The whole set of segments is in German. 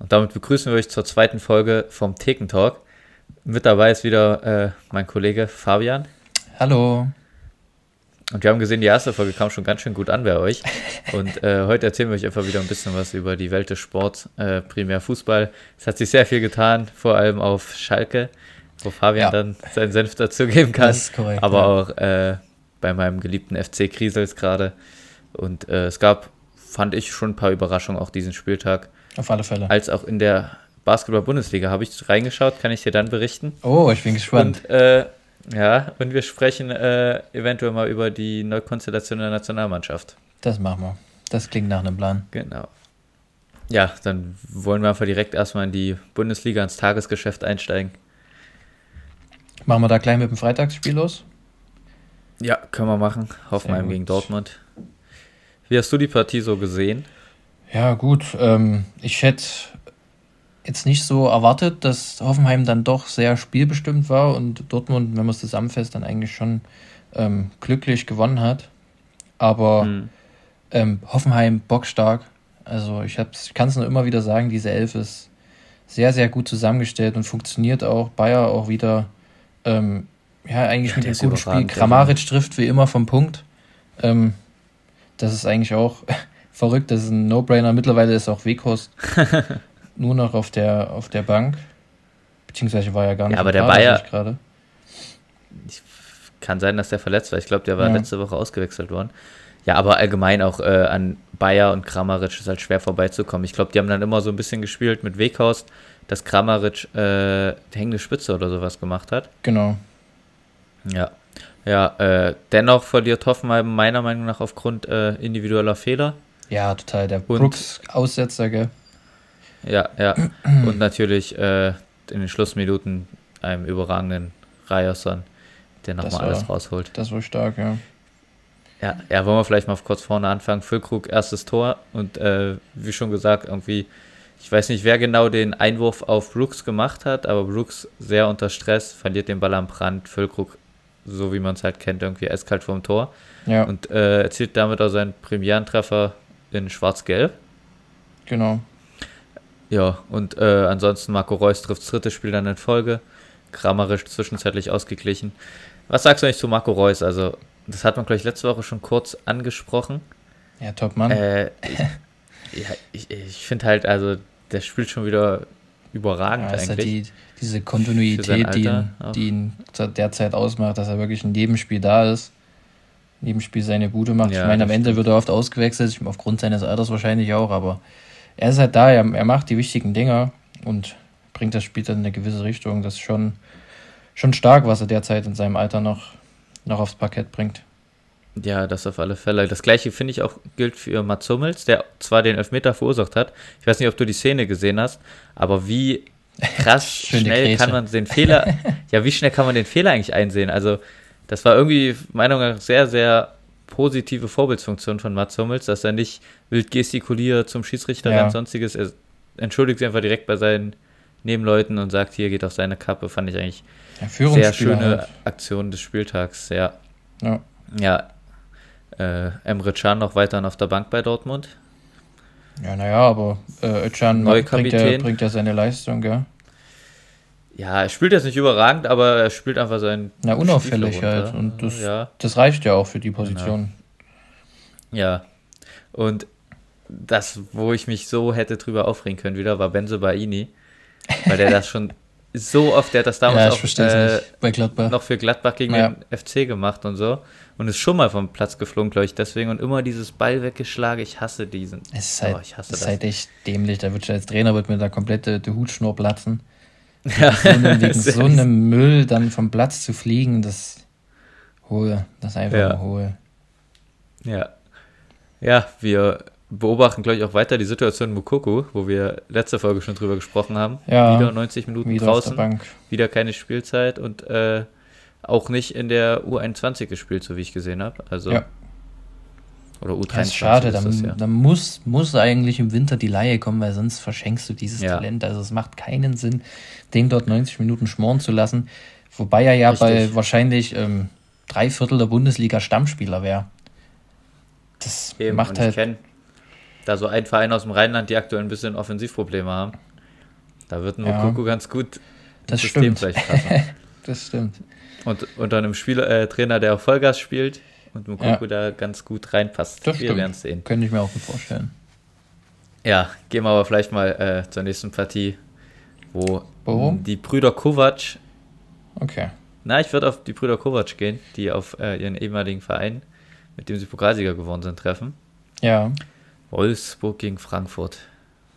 Und damit begrüßen wir euch zur zweiten Folge vom Thekentalk. Mit dabei ist wieder äh, mein Kollege Fabian. Hallo. Und wir haben gesehen, die erste Folge kam schon ganz schön gut an bei euch. Und äh, heute erzählen wir euch einfach wieder ein bisschen was über die Welt des Sports, äh, primär Fußball. Es hat sich sehr viel getan, vor allem auf Schalke, wo Fabian ja. dann seinen Senf dazugeben kann. Das ist korrekt, aber ja. auch äh, bei meinem geliebten FC Kriesels gerade. Und äh, es gab, fand ich, schon ein paar Überraschungen auch diesen Spieltag. Auf alle Fälle. Als auch in der Basketball-Bundesliga habe ich reingeschaut, kann ich dir dann berichten. Oh, ich bin gespannt. Und, äh, ja, und wir sprechen äh, eventuell mal über die Neukonstellation der Nationalmannschaft. Das machen wir. Das klingt nach einem Plan. Genau. Ja, dann wollen wir einfach direkt erstmal in die Bundesliga, ins Tagesgeschäft einsteigen. Machen wir da gleich mit dem Freitagsspiel los? Ja, können wir machen. Hoffenheim gegen Dortmund. Wie hast du die Partie so gesehen? Ja, gut. Ähm, ich hätte jetzt nicht so erwartet, dass Hoffenheim dann doch sehr spielbestimmt war und Dortmund, wenn man es zusammenfasst, dann eigentlich schon ähm, glücklich gewonnen hat. Aber mhm. ähm, Hoffenheim bockstark. Also ich, ich kann es nur immer wieder sagen, diese Elf ist sehr, sehr gut zusammengestellt und funktioniert auch. Bayer auch wieder, ähm, ja, eigentlich ja, mit einem guten Spiel. Kramaric trifft wie immer vom Punkt. Ähm, das ist eigentlich auch verrückt, das ist ein No-Brainer. Mittlerweile ist auch Weghorst nur noch auf der, auf der Bank. Beziehungsweise war ja gar nicht ja, aber der Bayer gerade. Kann sein, dass der verletzt war. Ich glaube, der war ja. letzte Woche ausgewechselt worden. Ja, aber allgemein auch äh, an Bayer und Kramaric ist halt schwer vorbeizukommen. Ich glaube, die haben dann immer so ein bisschen gespielt mit Weghorst, dass Kramaric äh, hängende Spitze oder sowas gemacht hat. Genau. Ja. Ja, äh, dennoch verliert Hoffenheim meiner Meinung nach aufgrund äh, individueller Fehler. Ja, total. Der Brooks-Aussetzer, gell? Ja, ja. Und natürlich äh, in den Schlussminuten einem überragenden Ryerson, der nochmal alles rausholt. Das war stark, ja. Ja, ja, wollen wir vielleicht mal kurz vorne anfangen. Füllkrug, erstes Tor und äh, wie schon gesagt, irgendwie, ich weiß nicht, wer genau den Einwurf auf Brooks gemacht hat, aber Brooks sehr unter Stress, verliert den Ball am Brand. Füllkrug, so wie man es halt kennt, irgendwie eiskalt vorm Tor. Ja. Und äh, erzielt damit auch seinen Premierentreffer in Schwarz-Gelb. Genau. Ja, und äh, ansonsten Marco Reus trifft das dritte Spiel dann in Folge. Grammarisch zwischenzeitlich ausgeglichen. Was sagst du eigentlich zu Marco Reus? Also, das hat man, glaube ich, letzte Woche schon kurz angesprochen. Ja, top Mann. Äh, ich, ja, ich, ich finde halt, also, der spielt schon wieder überragend ja, eigentlich. die, diese Kontinuität, die ihn, die ihn derzeit ausmacht, dass er wirklich in jedem Spiel da ist jedem Spiel seine Bude macht. Ja, ich meine, am Ende wird er oft ausgewechselt, aufgrund seines Alters wahrscheinlich auch, aber er ist halt da, er, er macht die wichtigen Dinger und bringt das Spiel dann in eine gewisse Richtung. Das ist schon, schon stark, was er derzeit in seinem Alter noch, noch aufs Parkett bringt. Ja, das auf alle Fälle. Das gleiche finde ich auch gilt für Mats Hummels, der zwar den Elfmeter verursacht hat. Ich weiß nicht, ob du die Szene gesehen hast, aber wie krass schnell kann man den Fehler, ja, wie schnell kann man den Fehler eigentlich einsehen? Also das war irgendwie meiner Meinung nach sehr, sehr positive Vorbildsfunktion von Mats Hummels, dass er nicht wild gestikuliert zum Schiedsrichter ja. und sonstiges. Er entschuldigt sich einfach direkt bei seinen Nebenleuten und sagt, hier geht auf seine Kappe. Fand ich eigentlich ja, sehr schöne halt. Aktion des Spieltags. Ja. Ja. ja. Äh, Emre Can noch weiterhin auf der Bank bei Dortmund. Ja, naja, aber äh, Can bringt ja, bringt ja seine Leistung, gell? Ja, er spielt jetzt nicht überragend, aber er spielt einfach sein. Na, unauffällig halt. Und das, ja. das reicht ja auch für die Position. Genau. Ja. Und das, wo ich mich so hätte drüber aufregen können, wieder war Benzo Baini. Weil der das schon so oft, der hat das damals ja, auch äh, bei Gladbach. noch für Gladbach gegen ja. den FC gemacht und so. Und ist schon mal vom Platz geflogen, glaube ich, deswegen. Und immer dieses Ball weggeschlagen. Ich hasse diesen. Es ist halt, oh, ich hasse ist das. halt echt dämlich. Da wird schon als Trainer wird mir da komplette der Hutschnur platzen. Ja, so einem, wegen so einem Müll dann vom Platz zu fliegen, das hohe, das einfach ja. hohe. Ja. Ja, wir beobachten, glaube ich, auch weiter die Situation in Mukoko, wo wir letzte Folge schon drüber gesprochen haben. Ja, wieder 90 Minuten wieder draußen, wieder keine Spielzeit und äh, auch nicht in der U21 gespielt, so wie ich gesehen habe. Also ja. Oder U23. Das ist schade, dann, das, ja. dann muss, muss eigentlich im Winter die Laie kommen, weil sonst verschenkst du dieses ja. Talent. Also es macht keinen Sinn, den dort 90 Minuten schmoren zu lassen. Wobei er ja Richtig. bei wahrscheinlich ähm, drei Viertel der Bundesliga Stammspieler wäre. Das Eben, macht halt. Ich kenne da so einen Verein aus dem Rheinland, die aktuell ein bisschen Offensivprobleme haben. Da wird Mokoko ja, ganz gut das System stimmt. passen. das stimmt. Und unter einem Spieler, äh, Trainer, der auch Vollgas spielt und Mokoko ja. da ganz gut reinpasst. Das wir werden sehen. Könnte ich mir auch gut vorstellen. Ja, gehen wir aber vielleicht mal äh, zur nächsten Partie, wo Warum? die Brüder Kovac. Okay. Na, ich würde auf die Brüder Kovac gehen, die auf äh, ihren ehemaligen Verein, mit dem sie Pokalsieger geworden sind, treffen. Ja. Wolfsburg gegen Frankfurt.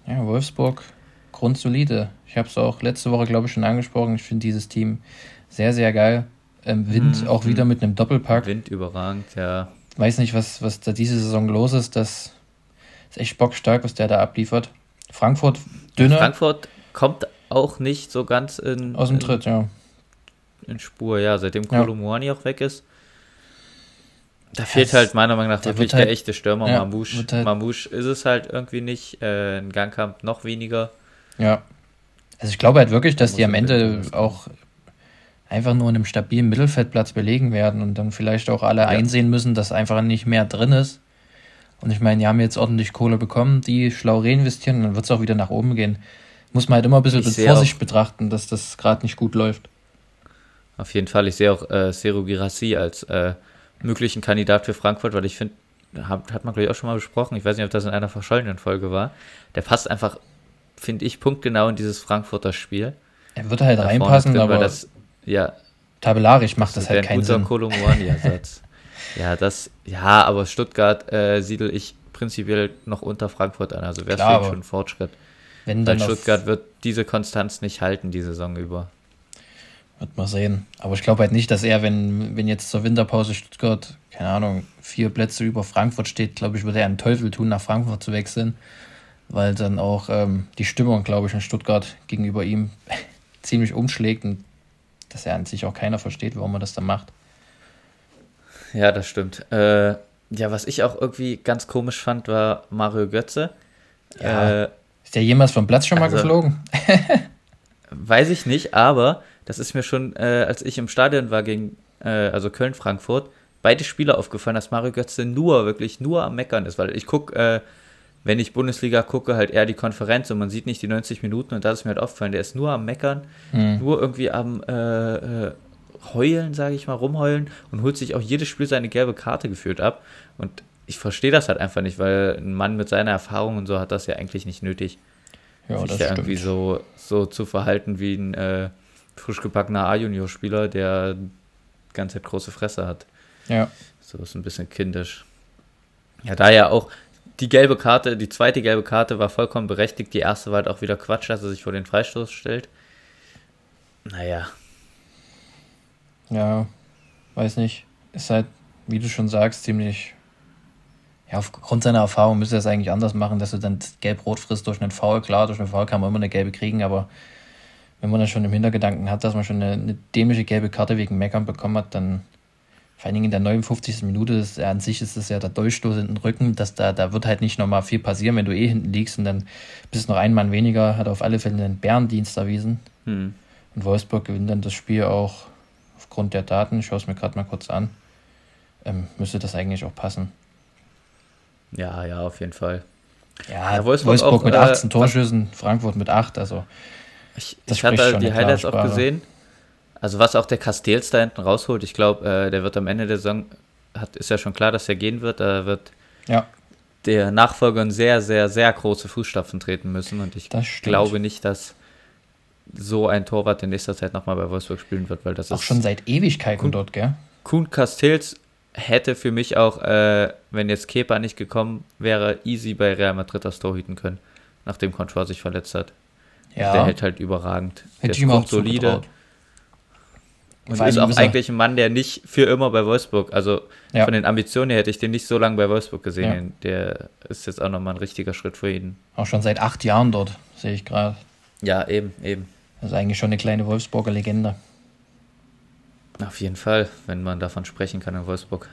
Ja, Wolfsburg, grundsolide. Ich habe es auch letzte Woche, glaube ich, schon angesprochen. Ich finde dieses Team sehr, sehr geil. Ähm, Wind mhm. auch wieder mit einem Doppelpack. Wind überragend, ja. Weiß nicht, was, was da diese Saison los ist. Das ist echt bockstark, was der da abliefert. Frankfurt dünner. Frankfurt kommt auch nicht so ganz in. Aus dem Tritt, in, ja. In Spur, ja. Seitdem Kolomuani ja. auch weg ist. Da fehlt halt meiner Meinung nach wirklich halt, der echte Stürmer. Ja, Mamouche. Halt, Mamouche ist es halt irgendwie nicht. Äh, in Gangkamp noch weniger. Ja. Also ich glaube halt wirklich, dass die am Ende auch einfach nur in einem stabilen Mittelfeldplatz belegen werden und dann vielleicht auch alle ja. einsehen müssen, dass einfach nicht mehr drin ist. Und ich meine, die haben jetzt ordentlich Kohle bekommen, die schlau reinvestieren, dann wird es auch wieder nach oben gehen. Muss man halt immer ein bisschen mit Vorsicht betrachten, dass das gerade nicht gut läuft. Auf jeden Fall, ich sehe auch äh, Seru Girassi als äh, möglichen Kandidat für Frankfurt, weil ich finde, hat, hat man glaube ich auch schon mal besprochen, ich weiß nicht, ob das in einer verschollenen Folge war, der passt einfach, finde ich, punktgenau in dieses Frankfurter Spiel. Er würde halt da reinpassen, drin, aber das, ja, tabellarisch macht das, das halt keinen Sinn. ersatz ja, das, ja, aber Stuttgart äh, siedel ich prinzipiell noch unter Frankfurt an, also wäre es schon ein Fortschritt. Wenn Weil Stuttgart wird diese Konstanz nicht halten die Saison über. Wird mal sehen. Aber ich glaube halt nicht, dass er, wenn, wenn jetzt zur Winterpause Stuttgart, keine Ahnung, vier Plätze über Frankfurt steht, glaube ich, würde er einen Teufel tun, nach Frankfurt zu wechseln. Weil dann auch ähm, die Stimmung, glaube ich, in Stuttgart gegenüber ihm ziemlich umschlägt und dass er an sich auch keiner versteht, warum er das dann macht. Ja, das stimmt. Äh, ja, was ich auch irgendwie ganz komisch fand, war Mario Götze. Ja. Äh, ist der jemals vom Platz schon mal also, geflogen? weiß ich nicht, aber das ist mir schon, äh, als ich im Stadion war gegen, äh, also Köln-Frankfurt, beide Spieler aufgefallen, dass Mario Götze nur, wirklich nur am Meckern ist, weil ich gucke, äh, wenn ich Bundesliga gucke, halt eher die Konferenz und man sieht nicht die 90 Minuten und da ist mir halt aufgefallen, der ist nur am Meckern, mhm. nur irgendwie am äh, äh, Heulen, sage ich mal, rumheulen und holt sich auch jedes Spiel seine gelbe Karte geführt ab und ich verstehe das halt einfach nicht, weil ein Mann mit seiner Erfahrung und so hat das ja eigentlich nicht nötig, ja, sich ja irgendwie so, so zu verhalten wie ein äh, frisch gebackener A-Junior-Spieler, der die ganze Zeit große Fresse hat. Ja. So ist ein bisschen kindisch. Ja, da ja auch die gelbe Karte, die zweite gelbe Karte war vollkommen berechtigt. Die erste war halt auch wieder Quatsch, dass er sich vor den Freistoß stellt. Naja. Ja, weiß nicht. Ist halt, wie du schon sagst, ziemlich. Ja, aufgrund seiner Erfahrung müsste er es eigentlich anders machen, dass du dann gelb-rot frisst durch einen Foul. Klar, durch einen Foul kann man immer eine gelbe kriegen, aber wenn man dann schon im Hintergedanken hat, dass man schon eine, eine dämliche gelbe Karte wegen Meckern bekommen hat, dann vor allen Dingen in der 59. Minute, ist, an sich ist es ja der Durchstoß in den Rücken, dass da, da wird halt nicht nochmal viel passieren, wenn du eh hinten liegst und dann bist noch ein Mann weniger, hat auf alle Fälle einen Bärendienst erwiesen. Hm. Und Wolfsburg gewinnt dann das Spiel auch aufgrund der Daten, ich schaue es mir gerade mal kurz an, ähm, müsste das eigentlich auch passen. Ja, ja, auf jeden Fall. Ja, ja Wolfsburg, Wolfsburg auch, mit 18 äh, Torschüssen, Frankfurt mit 8, also ich, ich hatte die Highlights auch gesehen. Also was auch der Castells da hinten rausholt, ich glaube, äh, der wird am Ende der Saison, hat, ist ja schon klar, dass er gehen wird. Da wird ja. der Nachfolger in sehr, sehr, sehr große Fußstapfen treten müssen. Und ich glaube nicht, dass so ein Torwart in nächster Zeit nochmal bei Wolfsburg spielen wird, weil das auch ist schon seit Ewigkeiten Kuhn, dort, gell? Kuhn Castells hätte für mich auch, äh, wenn jetzt Kepa nicht gekommen wäre, easy bei Real Madrid das Tor hüten können, nachdem Control sich verletzt hat. Ja. Der hält halt überragend. Hätte der ist solide. Und ist auch eigentlich ein Mann, der nicht für immer bei Wolfsburg, also ja. von den Ambitionen her hätte ich den nicht so lange bei Wolfsburg gesehen. Ja. Der ist jetzt auch nochmal ein richtiger Schritt für ihn. Auch schon seit acht Jahren dort, sehe ich gerade. Ja, eben, eben. Das ist eigentlich schon eine kleine Wolfsburger Legende. Auf jeden Fall, wenn man davon sprechen kann in Wolfsburg.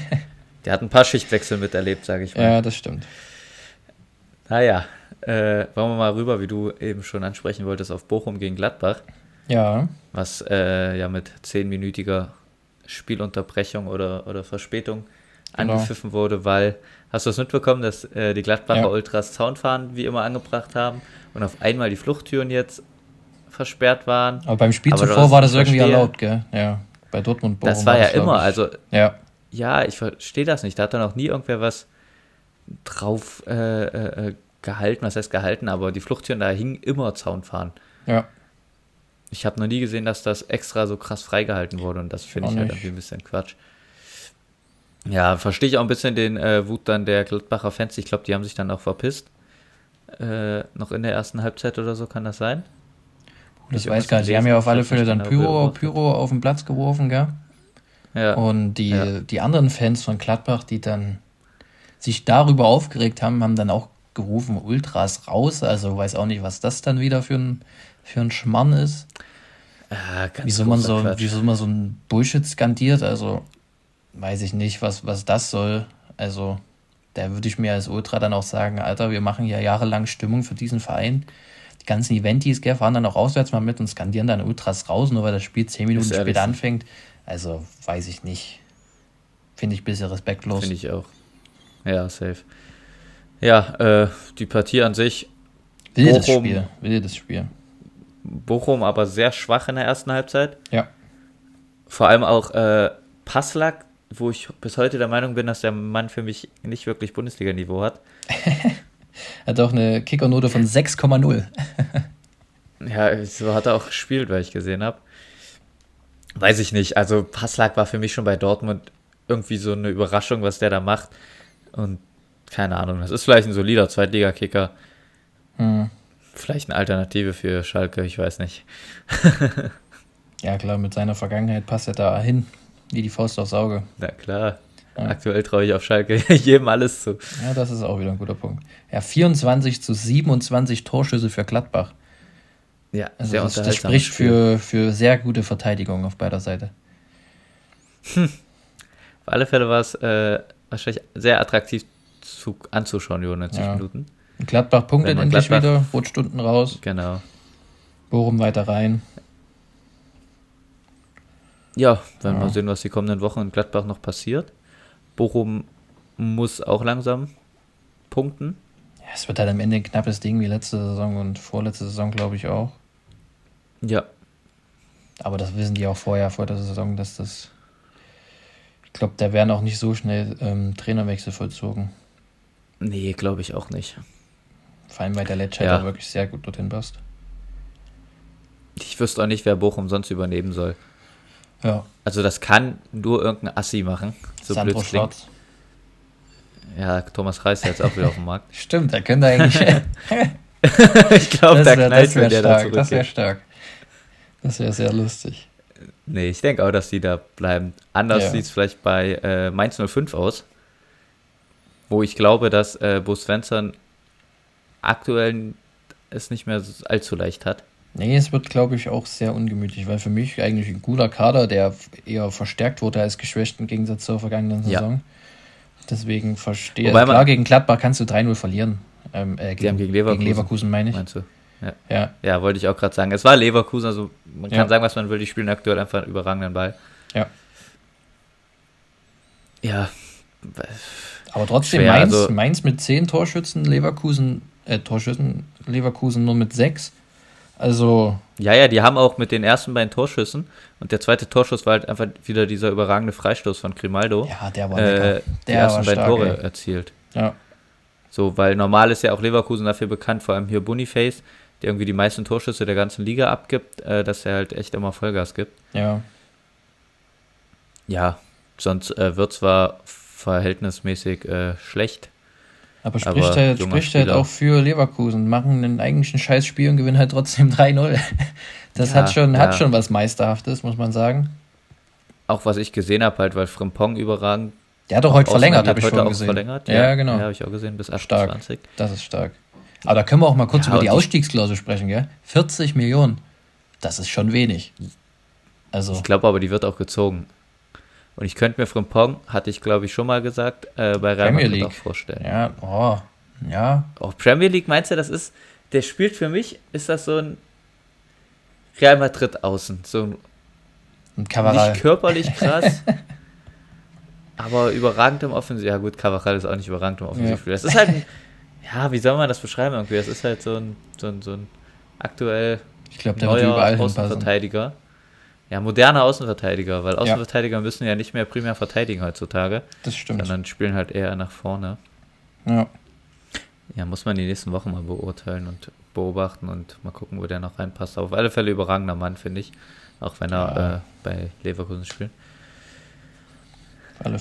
der hat ein paar Schichtwechsel miterlebt, sage ich mal. Ja, das stimmt. Naja, äh, wollen wir mal rüber, wie du eben schon ansprechen wolltest, auf Bochum gegen Gladbach. Ja. Was äh, ja mit zehnminütiger Spielunterbrechung oder, oder Verspätung genau. angepfiffen wurde, weil, hast du das mitbekommen, dass äh, die Gladbacher ja. Ultras Zaunfahren wie immer angebracht haben und auf einmal die Fluchttüren jetzt versperrt waren. Aber beim Spiel Aber zuvor war das irgendwie verstehe, erlaubt, gell? Ja, bei Dortmund. Bochum das war ja immer, also. Ja. Ja, ich verstehe das nicht. Da hat dann auch nie irgendwer was drauf äh, äh, gehalten, was heißt gehalten, aber die Fluchttüren, da hingen immer Zaunfahren. Ja. Ich habe noch nie gesehen, dass das extra so krass freigehalten wurde und das finde ich halt irgendwie ein bisschen Quatsch. Ja, verstehe ich auch ein bisschen den äh, Wut dann der Gladbacher Fans. Ich glaube, die haben sich dann auch verpisst. Äh, noch in der ersten Halbzeit oder so kann das sein. Das ich weiß gar nicht. Sie haben ja auf alle Fälle dann Pyro, Pyro auf den Platz geworfen, gell? Ja. Und die, ja. die anderen Fans von Gladbach, die dann sich darüber aufgeregt haben, haben dann auch gerufen, Ultras raus. Also weiß auch nicht, was das dann wieder für ein, für ein Schmann ist. Ah, wieso, man so, wieso man so ein Bullshit skandiert, also weiß ich nicht, was, was das soll. Also da würde ich mir als Ultra dann auch sagen, Alter, wir machen ja jahrelang Stimmung für diesen Verein. Die ganzen Eventis, gell, fahren dann auch auswärts mal mit und skandieren dann Ultras raus, nur weil das Spiel zehn Minuten später anfängt. Also weiß ich nicht. Finde ich ein bisschen respektlos. Finde ich auch. Ja, safe. Ja, äh, die Partie an sich. Wildes Bochum, Spiel. Wildes Spiel. Bochum aber sehr schwach in der ersten Halbzeit. Ja. Vor allem auch äh, Passlack, wo ich bis heute der Meinung bin, dass der Mann für mich nicht wirklich Bundesliga-Niveau hat. hat auch eine Kickernote von 6,0. ja, so hat er auch gespielt, weil ich gesehen habe. Weiß ich nicht. Also Passlack war für mich schon bei Dortmund irgendwie so eine Überraschung, was der da macht. Und keine Ahnung, das ist vielleicht ein solider Zweitligakicker. Hm. Vielleicht eine Alternative für Schalke, ich weiß nicht. ja, klar, mit seiner Vergangenheit passt er da hin, wie die Faust aufs Auge. Na klar. Ja. Aktuell traue ich auf Schalke jedem alles zu. Ja, das ist auch wieder ein guter Punkt. Ja, 24 zu 27 Torschüsse für Gladbach. Ja, also sehr das, das spricht für, für sehr gute Verteidigung auf beider Seite. Hm. Auf alle Fälle war es äh, wahrscheinlich sehr attraktiv zu, anzuschauen, die 90 ja. Minuten. Gladbach punktet endlich Gladbach, wieder, rutscht unten raus. Genau. Bochum weiter rein. Ja, werden wir ja. sehen, was die kommenden Wochen in Gladbach noch passiert. Bochum muss auch langsam punkten. Ja, es wird halt am Ende ein knappes Ding wie letzte Saison und vorletzte Saison, glaube ich, auch. Ja. Aber das wissen die auch vorher, vor der Saison, dass das. Ich glaube, da werden auch nicht so schnell ähm, Trainerwechsel vollzogen. Nee, glaube ich auch nicht. Vor allem, weil der Letsch ja. wirklich sehr gut dorthin passt. Ich wüsste auch nicht, wer Bochum sonst übernehmen soll. Ja. Also das kann nur irgendein Assi machen. So Sandro blöd Schwarz. Ja, Thomas Reis ist jetzt auch wieder auf dem Markt. Stimmt, der könnte eigentlich. ich glaube, da knallt wär der stark, Das wäre stark. Das wäre sehr lustig. Nee, ich denke auch, dass die da bleiben. Anders ja. sieht es vielleicht bei äh, Mainz 05 aus, wo ich glaube, dass äh, Bo Svensson aktuell es nicht mehr allzu leicht hat. Nee, es wird, glaube ich, auch sehr ungemütlich, weil für mich eigentlich ein guter Kader, der eher verstärkt wurde als geschwächt im Gegensatz zur vergangenen Saison. Ja. Deswegen verstehe ich. Klar, gegen Gladbach kannst du 3-0 verlieren. Ähm, äh, gegen, gegen, Leverkusen, gegen Leverkusen meine ich. Meinst du? Ja. ja. ja wollte ich auch gerade sagen. Es war Leverkusen, also man kann ja. sagen, was man will, die spielen aktuell einfach einen überragenden Ball. Ja. Ja. Aber trotzdem, Schwer, Mainz, also, Mainz mit 10 Torschützen, Leverkusen, äh, Torschützen, Leverkusen nur mit 6. Also. Ja, ja, die haben auch mit den ersten beiden Torschüssen und der zweite Torschuss war halt einfach wieder dieser überragende Freistoß von Grimaldo. Ja, der war äh, Die ersten beiden Tore ey. erzielt. Ja. So, weil normal ist ja auch Leverkusen dafür bekannt, vor allem hier Boniface, der irgendwie die meisten Torschüsse der ganzen Liga abgibt, äh, dass er halt echt immer Vollgas gibt. Ja. Ja, sonst äh, wird zwar verhältnismäßig äh, schlecht, aber spricht, aber halt, spricht halt auch für Leverkusen. Machen einen eigentlichen Scheißspiel und gewinnen halt trotzdem 3-0. Das ja, hat, schon, ja. hat schon was Meisterhaftes, muss man sagen. Auch was ich gesehen habe, halt, weil Frimpong überragend. Der hat doch heute verlängert, habe ich heute schon auch gesehen. Verlängert. Ja, ja genau. Ja, habe ich auch gesehen, bis 28. Stark. Das ist stark. Aber da können wir auch mal kurz über die Ausstiegsklausel sprechen, gell? 40 Millionen. Das ist schon wenig. Also. Ich glaube aber, die wird auch gezogen. Und ich könnte mir Frimpong, hatte ich glaube ich schon mal gesagt, äh, bei Real Premier Madrid auch vorstellen. Ja, oh, ja. Auch Premier League, meinst du, das ist, der spielt für mich, ist das so ein Real Madrid außen. So ein, ein Kamerad. nicht körperlich krass, aber überragend im Offensiv. Ja, gut, Cavachal ist auch nicht überragend im Offensivspiel. Ja. Das ist halt ein, ja, wie soll man das beschreiben irgendwie? Das ist halt so ein, so ein, so ein aktuell ich glaub, der neuer Außenverteidiger. Ja, moderner Außenverteidiger, weil Außenverteidiger ja. müssen ja nicht mehr primär verteidigen heutzutage. Das stimmt. Sondern spielen halt eher nach vorne. Ja. Ja, muss man die nächsten Wochen mal beurteilen und beobachten und mal gucken, wo der noch reinpasst. Auf alle Fälle überragender Mann, finde ich. Auch wenn er ja. äh, bei Leverkusen spielt.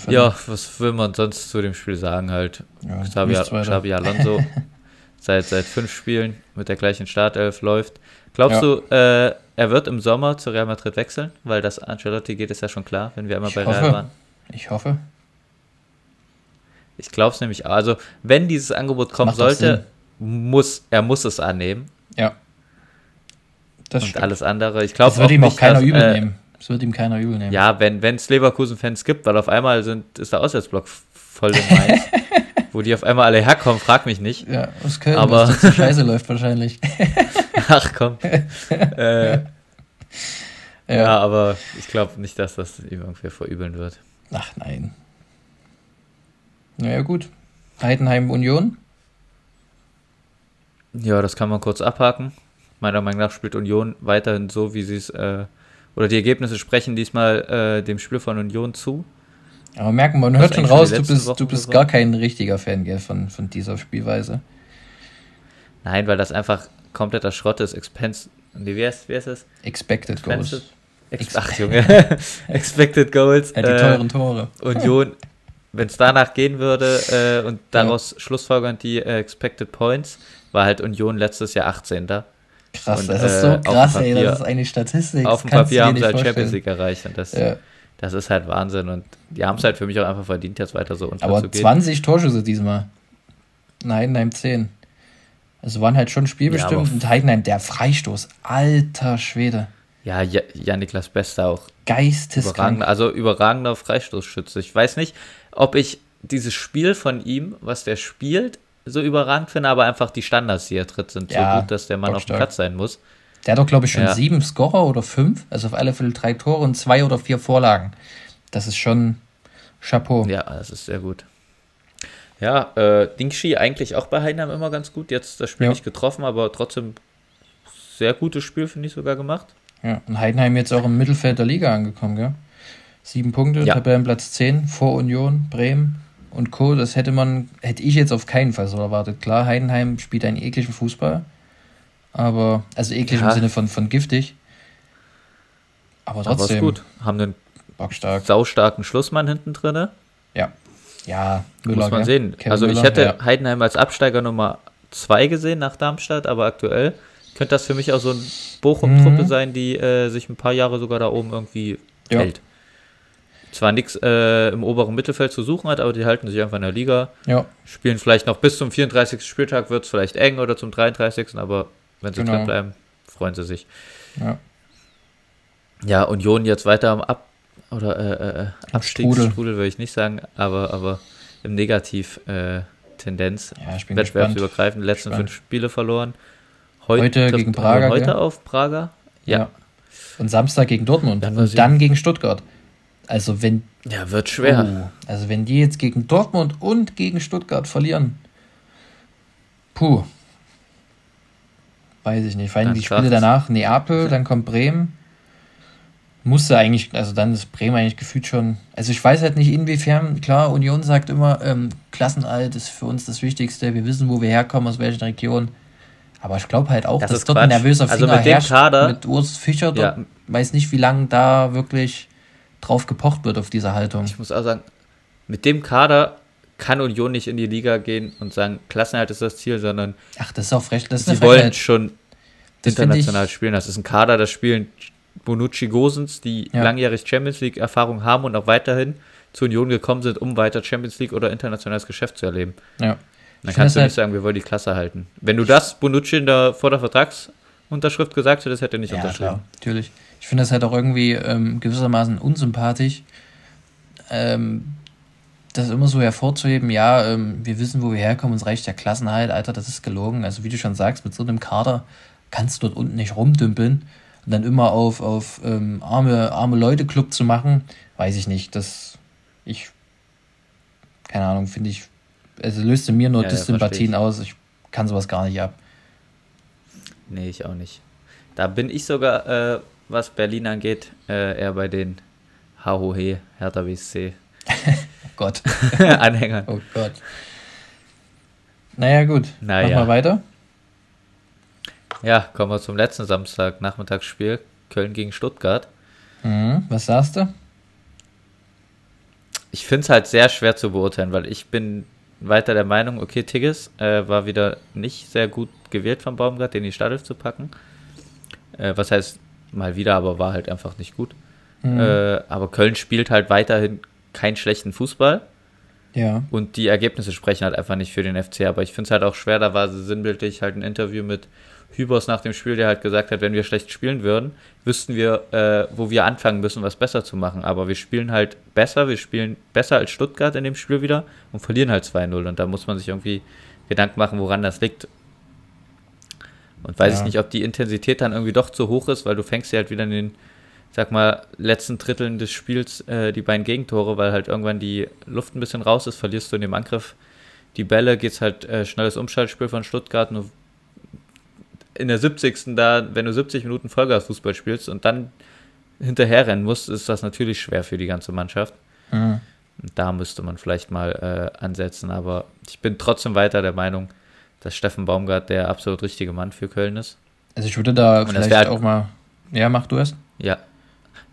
Ja, was will man sonst zu dem Spiel sagen halt? Ja, Xabi, Xabi Alonso seit, seit fünf Spielen mit der gleichen Startelf läuft. Glaubst ja. du, äh, er wird im Sommer zu Real Madrid wechseln? Weil das Ancelotti geht, ist ja schon klar, wenn wir einmal bei hoffe. Real waren. Ich hoffe. Ich glaube es nämlich. Also, wenn dieses Angebot kommen sollte, muss er muss es annehmen. Ja. Das Und stimmt. alles andere. Ich glaube, das wird ihm auch keiner dass, übel äh, nehmen. Das wird ihm keiner übel nehmen. Ja, wenn es Leverkusen-Fans gibt, weil auf einmal sind, ist der Auswärtsblock voll im Mainz. wo die auf einmal alle herkommen, frag mich nicht. Ja, aus Köln, aber was zur Scheiße läuft wahrscheinlich. Ach komm. äh, ja. ja. aber ich glaube nicht, dass das ihm irgendwie verübeln wird. Ach nein. Naja, gut. Heidenheim Union? Ja, das kann man kurz abhaken. Meiner Meinung nach spielt Union weiterhin so, wie sie es, äh, oder die Ergebnisse sprechen diesmal äh, dem Spiel von Union zu. Aber merken, man hört schon raus, du bist, du bist gar kein richtiger Fan gell, von, von dieser Spielweise. Nein, weil das einfach kompletter Schrott ist. Expense. Nee, wie heißt, wie heißt das? Expected Expensive. Goals. Ex Ach, Junge. Expected Goals. Ja, die teuren äh, Tore. Union, wenn es danach gehen würde äh, und daraus ja. schlussfolgern die äh, Expected Points, war halt Union letztes Jahr 18. Krass, und, das ist so äh, krass, Papier, ey, das ist eine Statistik. Auf dem Papier haben sie halt Champions League erreicht und das, ja. Das ist halt Wahnsinn und die haben es halt für mich auch einfach verdient, jetzt weiter so unterzugehen. Aber 20 Torschüsse diesmal. Nein, nein, 10. Also waren halt schon spielbestimmt ja, und Heidenheim, der Freistoß, alter Schwede. Ja, Jan-Niklas Bester auch. Geisteskrank. also überragender Freistoßschütze. Ich weiß nicht, ob ich dieses Spiel von ihm, was der spielt, so überragend finde, aber einfach die Standards, die er tritt, sind ja, so gut, dass der Mann auf dem Platz sein muss. Der hat doch, glaube ich, schon ja. sieben Scorer oder fünf, also auf alle Fälle drei Tore und zwei oder vier Vorlagen. Das ist schon Chapeau. Ja, das ist sehr gut. Ja, äh, Dingshi eigentlich auch bei Heidenheim immer ganz gut. Jetzt das Spiel ja. nicht getroffen, aber trotzdem sehr gutes Spiel, finde ich sogar gemacht. Ja, und Heidenheim jetzt auch im Mittelfeld der Liga angekommen, gell? Sieben Punkte, ja. Tabellenplatz 10 vor Union, Bremen und Co. Das hätte man, hätte ich jetzt auf keinen Fall so erwartet. Klar, Heidenheim spielt einen ekligen Fußball, aber, also eklig ja. im Sinne von, von giftig. Aber trotzdem. Aber gut. Haben einen bockstark. saustarken Schlussmann hinten drin. Ja, ja, Müller, Muss man sehen. Kevin also ich Müller, hätte ja. Heidenheim als Absteiger Nummer 2 gesehen nach Darmstadt, aber aktuell könnte das für mich auch so eine Bochum-Truppe mhm. sein, die äh, sich ein paar Jahre sogar da oben irgendwie ja. hält. Zwar nichts äh, im oberen Mittelfeld zu suchen hat, aber die halten sich einfach in der Liga. Ja. Spielen vielleicht noch bis zum 34. Spieltag, wird es vielleicht eng oder zum 33. Aber wenn sie genau. drin bleiben, freuen sie sich. Ja. Ja, Union jetzt weiter am Ab oder äh, äh, Abstiegsstrudel würde ich nicht sagen, aber, aber im Negativ-Tendenz. Äh, ja, ich bin Wettbewerbsübergreifend, letzten gespannt. fünf Spiele verloren. Heute, heute gegen Prager. Heute gell? auf Prager. Ja. ja. Und Samstag gegen Dortmund. Dann und dann gegen Stuttgart. Also wenn. Ja, wird schwer. Oh, also wenn die jetzt gegen Dortmund und gegen Stuttgart verlieren. Puh. Weiß ich nicht. Vor allem die Spiele danach Neapel, dann kommt Bremen musste eigentlich, also dann ist Bremen eigentlich gefühlt schon, also ich weiß halt nicht inwiefern, klar, Union sagt immer, ähm, Klassenalt ist für uns das Wichtigste, wir wissen, wo wir herkommen, aus welchen Regionen. Aber ich glaube halt auch, das dass dort Quatsch. ein nervöser also Finger also mit herrscht, Kader, mit Urs Fischer, ja. weiß nicht, wie lange da wirklich drauf gepocht wird auf diese Haltung. Ich muss auch sagen, mit dem Kader kann Union nicht in die Liga gehen und sagen, Klassenhalt ist das Ziel, sondern Ach, das ist auch frech, das ist sie wollen schon international spielen. Das ist ein Kader, das spielen Bonucci Gosens, die ja. langjährig Champions League Erfahrung haben und auch weiterhin zur Union gekommen sind, um weiter Champions League oder internationales Geschäft zu erleben. Ja. Dann kannst du nicht halt sagen, wir wollen die Klasse halten. Wenn du das Bonucci in der, vor der Vertragsunterschrift gesagt hättest, hätte er nicht ja, unterschrieben. Klar, natürlich. Ich finde das halt auch irgendwie ähm, gewissermaßen unsympathisch, ähm, das immer so hervorzuheben, ja, ähm, wir wissen, wo wir herkommen, uns reicht der Klassenhalt, Alter, das ist gelogen. Also wie du schon sagst, mit so einem Kader kannst du dort unten nicht rumdümpeln und dann immer auf, auf ähm, arme, arme Leute Club zu machen, weiß ich nicht. Das, ich keine Ahnung, finde ich, also löste mir nur ja, Dissympathien ja, aus. Ich kann sowas gar nicht ab. Nee, ich auch nicht. Da bin ich sogar, äh, was Berlin angeht, äh, eher bei den HOH, Hertha BSC. oh Gott. Anhänger. Oh Gott. Naja, gut. Naja. Machen wir weiter. Ja, kommen wir zum letzten Samstag Nachmittagsspiel. Köln gegen Stuttgart. Mhm, was sagst du? Ich finde es halt sehr schwer zu beurteilen, weil ich bin weiter der Meinung, okay, Tigges äh, war wieder nicht sehr gut gewählt vom Baumgart, den in die Startelf zu packen. Äh, was heißt mal wieder, aber war halt einfach nicht gut. Mhm. Äh, aber Köln spielt halt weiterhin keinen schlechten Fußball. Ja. Und die Ergebnisse sprechen halt einfach nicht für den FC. Aber ich finde es halt auch schwer, da war sinnbildlich halt ein Interview mit Hübers nach dem Spiel, der halt gesagt hat, wenn wir schlecht spielen würden, wüssten wir, äh, wo wir anfangen müssen, was besser zu machen. Aber wir spielen halt besser, wir spielen besser als Stuttgart in dem Spiel wieder und verlieren halt 2-0. Und da muss man sich irgendwie Gedanken machen, woran das liegt. Und weiß ja. ich nicht, ob die Intensität dann irgendwie doch zu hoch ist, weil du fängst ja halt wieder in den, sag mal, letzten Dritteln des Spiels äh, die beiden Gegentore, weil halt irgendwann die Luft ein bisschen raus ist, verlierst du in dem Angriff die Bälle, geht's halt äh, schnelles Umschaltspiel von Stuttgart und in der 70. da, wenn du 70 Minuten Vollgasfußball spielst und dann hinterherrennen musst, ist das natürlich schwer für die ganze Mannschaft. Mhm. Da müsste man vielleicht mal äh, ansetzen, aber ich bin trotzdem weiter der Meinung, dass Steffen Baumgart der absolut richtige Mann für Köln ist. Also ich würde da und vielleicht halt, auch mal. Ja, mach du es. Ja.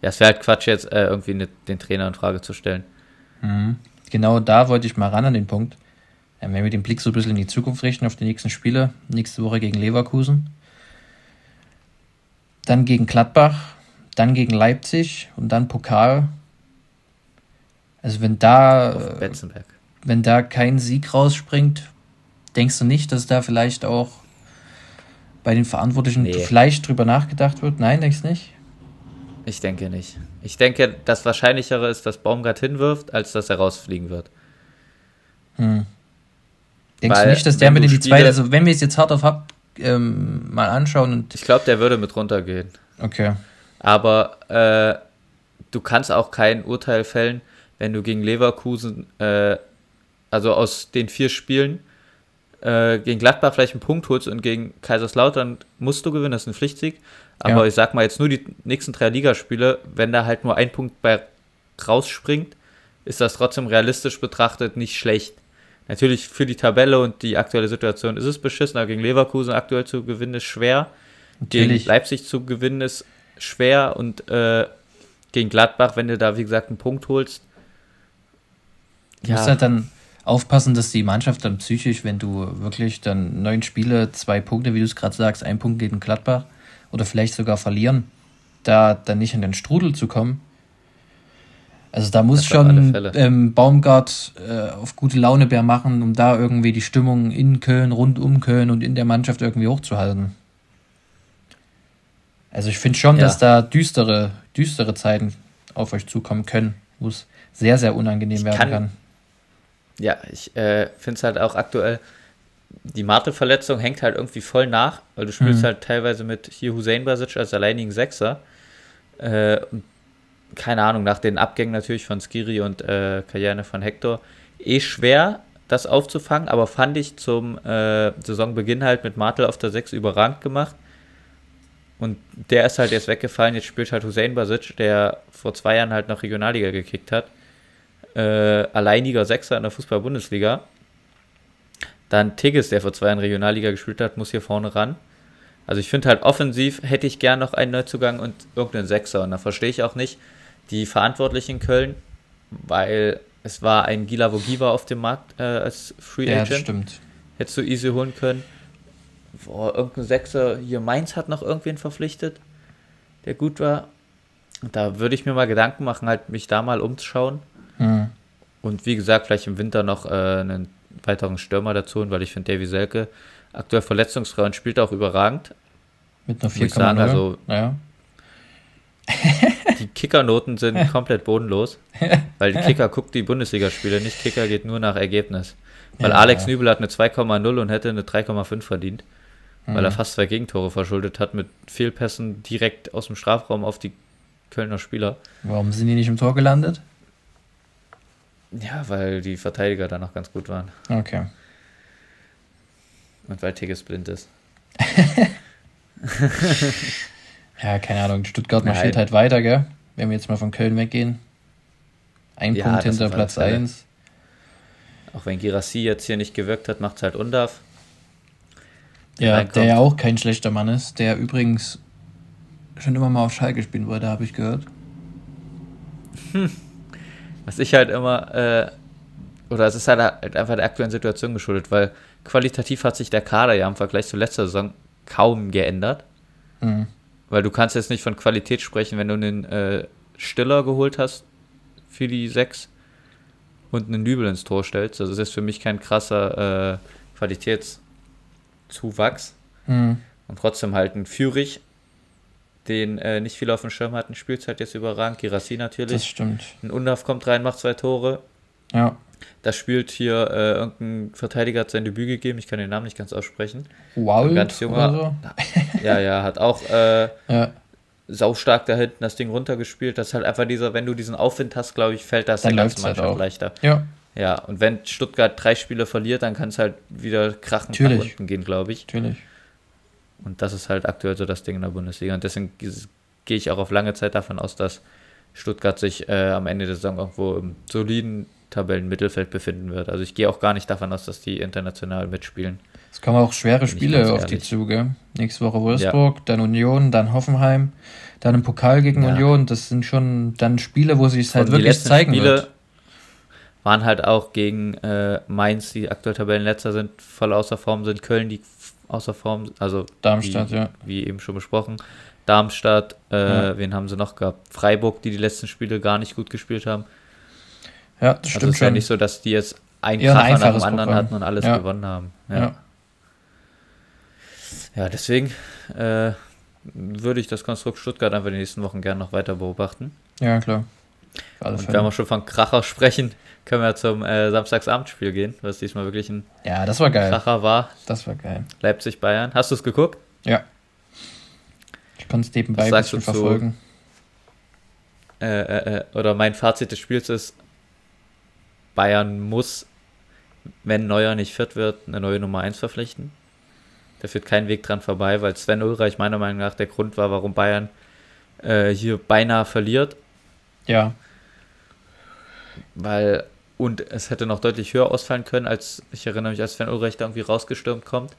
Ja, es wäre halt Quatsch, jetzt äh, irgendwie ne, den Trainer in Frage zu stellen. Mhm. Genau da wollte ich mal ran an den Punkt. wenn wir den Blick so ein bisschen in die Zukunft richten, auf die nächsten Spiele, nächste Woche gegen Leverkusen, dann gegen Gladbach, dann gegen Leipzig und dann Pokal. Also wenn da, wenn da kein Sieg rausspringt, denkst du nicht, dass da vielleicht auch bei den Verantwortlichen nee. vielleicht drüber nachgedacht wird? Nein, denkst du nicht? Ich denke nicht. Ich denke, das Wahrscheinlichere ist, dass Baumgart hinwirft, als dass er rausfliegen wird. Hm. Denkst Weil, du nicht, dass der mit in die zweite, also wenn wir es jetzt hart auf hart ähm, mal anschauen und. Ich glaube, der würde mit runtergehen. Okay. Aber äh, du kannst auch kein Urteil fällen, wenn du gegen Leverkusen, äh, also aus den vier Spielen, äh, gegen Gladbach vielleicht einen Punkt holst und gegen Kaiserslautern musst du gewinnen, das ist ein Pflichtsieg. Aber ja. ich sag mal jetzt nur die nächsten drei Ligaspiele, wenn da halt nur ein Punkt bei rausspringt, ist das trotzdem realistisch betrachtet nicht schlecht. Natürlich für die Tabelle und die aktuelle Situation ist es beschissen, aber gegen Leverkusen aktuell zu gewinnen ist schwer. Natürlich. Gegen Leipzig zu gewinnen ist schwer und äh, gegen Gladbach, wenn du da wie gesagt einen Punkt holst. Du ja. musst halt dann aufpassen, dass die Mannschaft dann psychisch, wenn du wirklich dann neun Spiele, zwei Punkte, wie du es gerade sagst, ein Punkt gegen Gladbach oder vielleicht sogar verlieren, da dann nicht in den Strudel zu kommen. Also da muss schon ähm, Baumgart äh, auf gute Laune Bär machen, um da irgendwie die Stimmung in Köln, rund um Köln und in der Mannschaft irgendwie hochzuhalten. Also ich finde schon, ja. dass da düstere, düstere Zeiten auf euch zukommen können, wo es sehr, sehr unangenehm ich werden kann. kann. Ja, ich äh, finde es halt auch aktuell, die Marte-Verletzung hängt halt irgendwie voll nach, weil du spielst mhm. halt teilweise mit hier Hussein Basic als alleinigen Sechser. Äh, keine Ahnung, nach den Abgängen natürlich von Skiri und äh, Karriere von Hector, eh schwer, das aufzufangen, aber fand ich zum äh, Saisonbeginn halt mit Martel auf der 6 überragend gemacht. Und der ist halt jetzt weggefallen, jetzt spielt halt Hussein Basic, der vor zwei Jahren halt noch Regionalliga gekickt hat äh, alleiniger Sechser in der Fußball-Bundesliga. Dann Tigges, der vor zwei Jahren Regionalliga gespielt hat, muss hier vorne ran. Also ich finde halt offensiv hätte ich gern noch einen Neuzugang und irgendeinen Sechser. Und da verstehe ich auch nicht die Verantwortlichen in Köln, weil es war ein Gila Vogiva auf dem Markt äh, als Free Agent. Ja, stimmt. Hättest du easy holen können. Boah, irgendein Sechser, hier Mainz hat noch irgendwen verpflichtet, der gut war. Da würde ich mir mal Gedanken machen, halt mich da mal umzuschauen. Mhm. Und wie gesagt, vielleicht im Winter noch äh, einen weiteren Stürmer dazu, weil ich finde, Davy Selke aktuell verletzungsfrei und spielt auch überragend. Mit einer 4,0. Also, ja. die Kickernoten sind komplett bodenlos, weil die Kicker guckt die Bundesligaspiele nicht. Kicker geht nur nach Ergebnis. Weil ja, Alex ja. Nübel hat eine 2,0 und hätte eine 3,5 verdient, mhm. weil er fast zwei Gegentore verschuldet hat mit Fehlpässen direkt aus dem Strafraum auf die Kölner Spieler. Warum sind die nicht im Tor gelandet? Ja, weil die Verteidiger da noch ganz gut waren. Okay. Und weil Tigges blind ist. ja, keine Ahnung. Stuttgart marschiert halt weiter, gell? Wenn wir jetzt mal von Köln weggehen. Ein ja, Punkt hinter Platz 1. Auch wenn Girassi jetzt hier nicht gewirkt hat, macht es halt Undarf. Ja, der ja auch kein schlechter Mann ist, der übrigens schon immer mal auf Schalke spielen wollte, habe ich gehört. Hm. Was ich halt immer, äh, oder es ist halt einfach der aktuellen Situation geschuldet, weil qualitativ hat sich der Kader ja im Vergleich zu letzter Saison kaum geändert. Mhm. Weil du kannst jetzt nicht von Qualität sprechen, wenn du einen äh, Stiller geholt hast für die sechs und einen Nübel ins Tor stellst. Das ist jetzt für mich kein krasser äh, Qualitätszuwachs. Mhm. Und trotzdem halt ein Führig den äh, nicht viele auf dem Schirm hatten, spielt halt jetzt überragend. Girassi natürlich. Das stimmt. Ein Undaf kommt rein, macht zwei Tore. Ja. Da spielt hier äh, irgendein Verteidiger hat sein Debüt gegeben, ich kann den Namen nicht ganz aussprechen. Wow. Ganz junger. So. ja, ja, hat auch äh, ja. saustark da hinten das Ding runtergespielt. Das ist halt einfach dieser, wenn du diesen Aufwind hast, glaube ich, fällt das dann der ganzen Mannschaft halt leichter. Ja. Ja, und wenn Stuttgart drei Spiele verliert, dann kann es halt wieder krachend nach unten gehen, glaube ich. Natürlich. Und das ist halt aktuell so das Ding in der Bundesliga. Und deswegen gehe ich auch auf lange Zeit davon aus, dass Stuttgart sich äh, am Ende der Saison irgendwo im soliden Tabellenmittelfeld befinden wird. Also ich gehe auch gar nicht davon aus, dass die international mitspielen. Es kommen auch schwere Spiele auf die Zuge. Nächste Woche Wolfsburg, ja. dann Union, dann Hoffenheim, dann im Pokal gegen ja. Union. Das sind schon dann Spiele, wo sich es halt wirklich zeigen Spiele wird. Waren halt auch gegen äh, Mainz, die aktuell Tabellenletzter sind, voll außer Form sind. Köln, die außer Form, also Darmstadt, wie, ja. Wie eben schon besprochen. Darmstadt, äh, ja. wen haben sie noch gehabt? Freiburg, die die letzten Spiele gar nicht gut gespielt haben. Ja, das also stimmt. Es ist ja nicht so, dass die jetzt ein ja, ein nach dem anderen Programm. hatten und alles ja. gewonnen haben. Ja, ja. ja deswegen äh, würde ich das Konstrukt Stuttgart einfach in den nächsten Wochen gerne noch weiter beobachten. Ja, klar. Und wenn wir schon von Kracher sprechen, können wir zum äh, Samstagsabendspiel gehen, was diesmal wirklich ein ja, das war geil. Kracher war. Das war geil. Leipzig-Bayern. Hast du es geguckt? Ja. Ich konnte es nebenbei ein bisschen verfolgen. Zu, äh, äh, äh, oder mein Fazit des Spiels ist, Bayern muss, wenn Neuer nicht fit wird, eine neue Nummer 1 verpflichten. Da führt kein Weg dran vorbei, weil Sven Ulreich meiner Meinung nach der Grund war, warum Bayern äh, hier beinahe verliert. Ja. Weil und es hätte noch deutlich höher ausfallen können, als ich erinnere mich, als Sven Ulreich da irgendwie rausgestürmt kommt.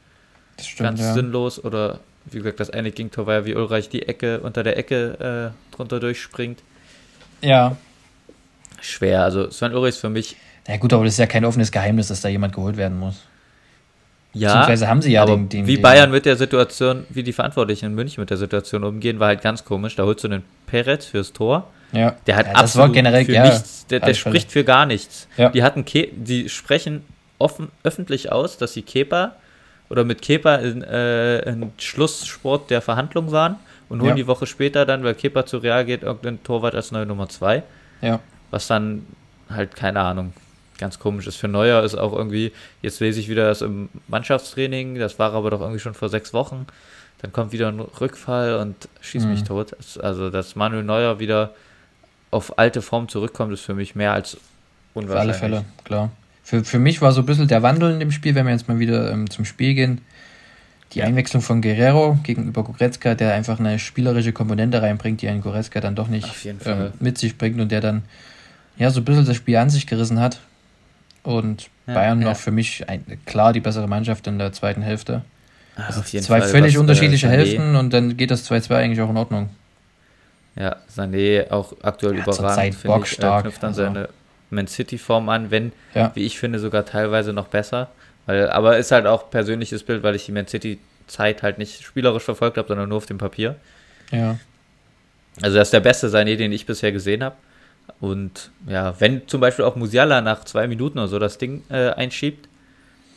Das stimmt, Ganz ja. sinnlos. Oder wie gesagt, das eine Gegentor war ja, wie Ulreich die Ecke unter der Ecke äh, drunter durchspringt. Ja. Schwer. Also Sven Ulreich ist für mich. Ja gut, aber das ist ja kein offenes Geheimnis, dass da jemand geholt werden muss. Ja, Beziehungsweise haben sie ja aber den, den, wie den, Bayern mit der Situation, wie die Verantwortlichen in München mit der Situation umgehen, war halt ganz komisch. Da holst du einen Perez fürs Tor ja. Der hat ja, das absolut war generell, für ja, nichts, der, der spricht für gar nichts. Ja. Die hatten Ke die sprechen offen, öffentlich aus, dass sie Kepa oder mit Kepa in, äh, in Schlusssport der Verhandlung waren und holen ja. die Woche später dann, weil Kepa zu Real geht, irgendein Torwart als neue Nummer 2. Ja. Was dann halt, keine Ahnung, ganz komisch ist. Für Neuer ist auch irgendwie, jetzt lese ich wieder das im Mannschaftstraining, das war aber doch irgendwie schon vor sechs Wochen. Dann kommt wieder ein Rückfall und schießt mhm. mich tot. Also, dass Manuel Neuer wieder auf alte Form zurückkommt, ist für mich mehr als unwahrscheinlich. Auf alle Fälle, klar. Für, für mich war so ein bisschen der Wandel in dem Spiel, wenn wir jetzt mal wieder ähm, zum Spiel gehen. Die Einwechslung von Guerrero gegenüber Goretzka, der einfach eine spielerische Komponente reinbringt, die einen Goretzka dann doch nicht ähm, mit sich bringt und der dann ja so ein bisschen das Spiel an sich gerissen hat. Und ja, Bayern ja. noch für mich ein, klar die bessere Mannschaft in der zweiten Hälfte. Also zwei Fall, völlig was, unterschiedliche äh, Hälften und dann geht das 2-2 eigentlich auch in Ordnung. Ja, Sané auch aktuell ja, überragend, finde ich. Er knüpft dann also. seine Man City-Form an, wenn, ja. wie ich finde, sogar teilweise noch besser. Weil, aber ist halt auch persönliches Bild, weil ich die Man City-Zeit halt nicht spielerisch verfolgt habe, sondern nur auf dem Papier. Ja. Also das ist der beste Sané, den ich bisher gesehen habe. Und ja, wenn zum Beispiel auch Musiala nach zwei Minuten oder so das Ding äh, einschiebt,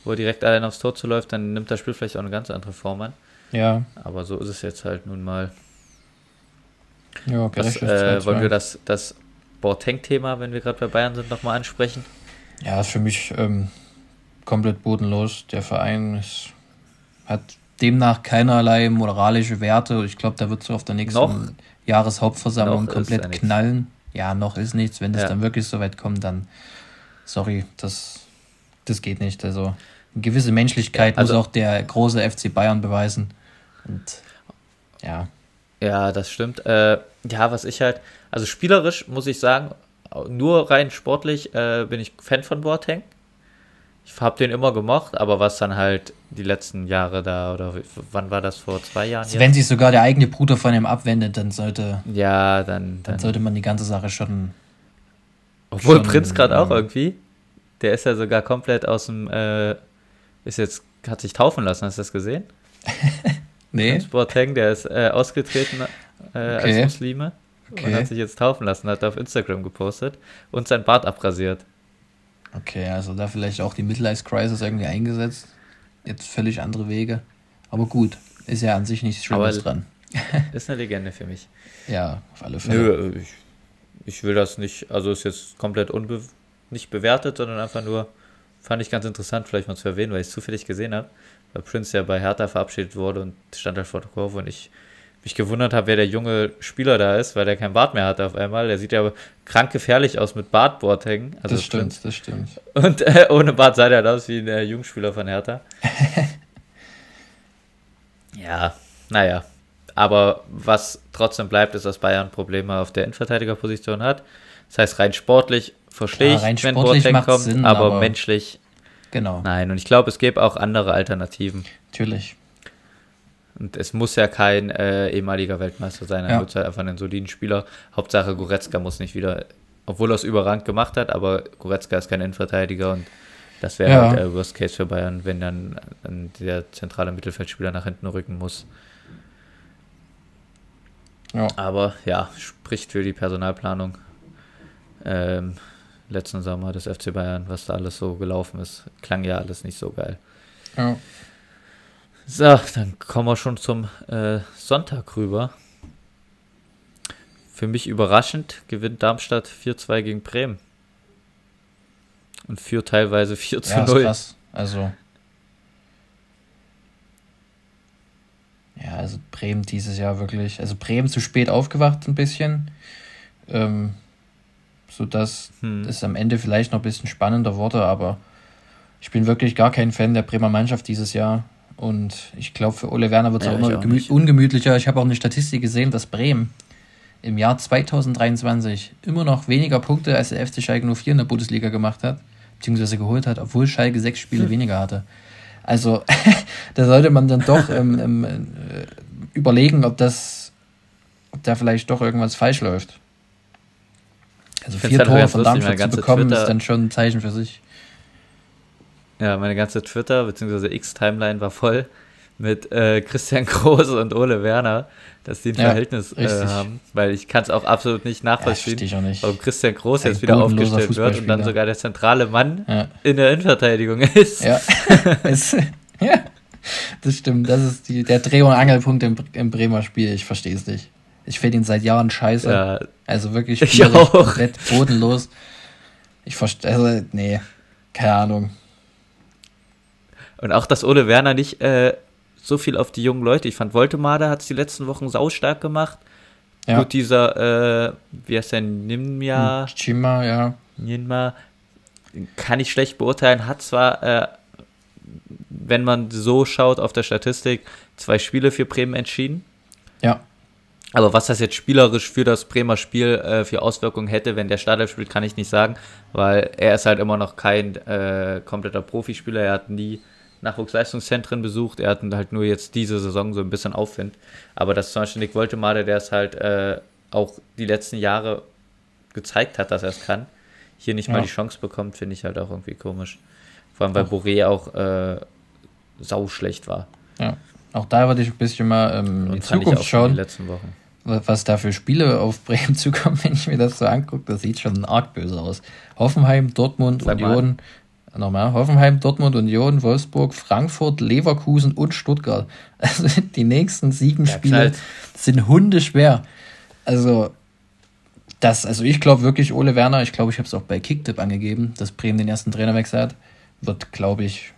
wo er direkt allein aufs Tor zuläuft, dann nimmt das Spiel vielleicht auch eine ganz andere Form an. Ja. Aber so ist es jetzt halt nun mal. Ja, das, äh, wollen wir das, das Boateng-Thema, wenn wir gerade bei Bayern sind, nochmal ansprechen? Ja, ist für mich ähm, komplett bodenlos. Der Verein ist, hat demnach keinerlei moralische Werte. Ich glaube, da wird so auf der nächsten noch, Jahreshauptversammlung komplett knallen. Ja, noch ist nichts. Wenn das ja. dann wirklich so weit kommt, dann sorry, das, das geht nicht. Also eine gewisse Menschlichkeit also, muss auch der große FC Bayern beweisen. Und ja. Ja, das stimmt. Äh, ja, was ich halt, also spielerisch muss ich sagen, nur rein sportlich äh, bin ich Fan von Boateng. Ich habe den immer gemocht, aber was dann halt die letzten Jahre da, oder wann war das vor zwei Jahren? Also wenn sich sogar der eigene Bruder von ihm abwendet, dann sollte. Ja, dann. Dann, dann sollte man die ganze Sache schon. Obwohl schon, Prinz gerade auch irgendwie. Der ist ja sogar komplett aus dem. Äh, ist jetzt. Hat sich taufen lassen, hast du das gesehen? nee. Prinz Boateng, der ist äh, ausgetreten äh, okay. als Muslime. Okay. Und hat sich jetzt taufen lassen, hat er auf Instagram gepostet und sein Bart abrasiert. Okay, also da vielleicht auch die Midlife Crisis irgendwie eingesetzt. Jetzt völlig andere Wege. Aber gut, ist ja an sich nichts Schlimmes Aber dran. ist eine Legende für mich. Ja, auf alle Fälle. Nö, ich, ich will das nicht, also ist jetzt komplett unbe nicht bewertet, sondern einfach nur, fand ich ganz interessant, vielleicht mal zu erwähnen, weil ich es zufällig gesehen habe, weil Prince ja bei Hertha verabschiedet wurde und stand halt vor der Kurve und ich mich gewundert habe, wer der junge Spieler da ist, weil der kein Bart mehr hat auf einmal. Der sieht ja krank gefährlich aus mit Bartboard hängen. Also das stimmt, das stimmt. Und äh, ohne Bart sah der aus wie ein äh, Jungspieler von Hertha. ja, naja. Aber was trotzdem bleibt, ist, dass Bayern Probleme auf der Innenverteidigerposition hat. Das heißt, rein sportlich verstehe ja, ich, wenn Boateng kommt, Sinn, aber, aber menschlich Genau. Nein, und ich glaube, es gäbe auch andere Alternativen. Natürlich. Und es muss ja kein äh, ehemaliger Weltmeister sein, er ja. wird halt einfach einen soliden Spieler. Hauptsache Goretzka muss nicht wieder, obwohl er es überrangt gemacht hat, aber Goretzka ist kein Innenverteidiger und das wäre ja. halt der Worst Case für Bayern, wenn dann, dann der zentrale Mittelfeldspieler nach hinten rücken muss. Ja. Aber ja, spricht für die Personalplanung. Ähm, letzten Sommer des FC Bayern, was da alles so gelaufen ist, klang ja alles nicht so geil. Ja. So, dann kommen wir schon zum äh, Sonntag rüber. Für mich überraschend gewinnt Darmstadt 4-2 gegen Bremen. Und führt teilweise 4 zu ja, 0. Krass. Also. Ja, also Bremen dieses Jahr wirklich. Also Bremen zu spät aufgewacht ein bisschen. Ähm, sodass hm. es am Ende vielleicht noch ein bisschen spannender wurde, aber ich bin wirklich gar kein Fan der Bremer Mannschaft dieses Jahr. Und ich glaube, für Ole Werner wird es ja, auch immer auch ungemütlicher. Ich habe auch eine Statistik gesehen, dass Bremen im Jahr 2023 immer noch weniger Punkte als der FC Schalke 04 in der Bundesliga gemacht hat, beziehungsweise geholt hat, obwohl Schalke sechs Spiele hm. weniger hatte. Also da sollte man dann doch ähm, ähm, äh, überlegen, ob das, ob da vielleicht doch irgendwas falsch läuft. Also vier halt Tore von Darmstadt zu bekommen, Twitter ist dann schon ein Zeichen für sich. Ja, meine ganze Twitter- bzw. X-Timeline war voll mit äh, Christian Groß und Ole Werner, dass die ein ja, Verhältnis äh, haben, weil ich kann es auch absolut nicht nachvollziehen, ja, nicht. warum Christian Groß jetzt wieder aufgestellt wird und dann sogar der zentrale Mann ja. in der Innenverteidigung ist. Ja, ja. das stimmt. Das ist die, der Dreh- und Angelpunkt im, im Bremer Spiel. Ich verstehe es nicht. Ich finde ihn seit Jahren scheiße. Ja, also wirklich komplett bodenlos. Ich verstehe, also, nee, keine Ahnung. Und auch, dass Ole Werner nicht äh, so viel auf die jungen Leute, ich fand Voltemade hat es die letzten Wochen saustark gemacht. Ja. Gut, dieser, äh, wie heißt der, Nimja? Chima, ja. Ninma, kann ich schlecht beurteilen, hat zwar, äh, wenn man so schaut auf der Statistik, zwei Spiele für Bremen entschieden. Ja. Aber was das jetzt spielerisch für das Bremer Spiel äh, für Auswirkungen hätte, wenn der Startelf spielt, kann ich nicht sagen, weil er ist halt immer noch kein äh, kompletter Profispieler. Er hat nie Nachwuchsleistungszentren besucht. Er hat halt nur jetzt diese Saison so ein bisschen Aufwind. Aber das zum Beispiel Nick Woltemade, der es halt äh, auch die letzten Jahre gezeigt hat, dass er es kann, hier nicht ja. mal die Chance bekommt, finde ich halt auch irgendwie komisch. Vor allem, weil Boré auch äh, sau schlecht war. Ja, auch da würde ich ein bisschen mal ähm, in Zukunft schauen. letzten Wochen. Was da für Spiele auf Bremen zukommen, wenn ich mir das so angucke, das sieht schon arg böse aus. Hoffenheim, Dortmund, Sag Union, nochmal, Hoffenheim, Dortmund, Union, Wolfsburg, Frankfurt, Leverkusen und Stuttgart. Also die nächsten sieben ja, Spiele knallt. sind hundeschwer. Also, das, also ich glaube wirklich, Ole Werner, ich glaube, ich habe es auch bei Kicktip angegeben, dass Bremen den ersten Trainerwechsel hat, wird, glaube ich,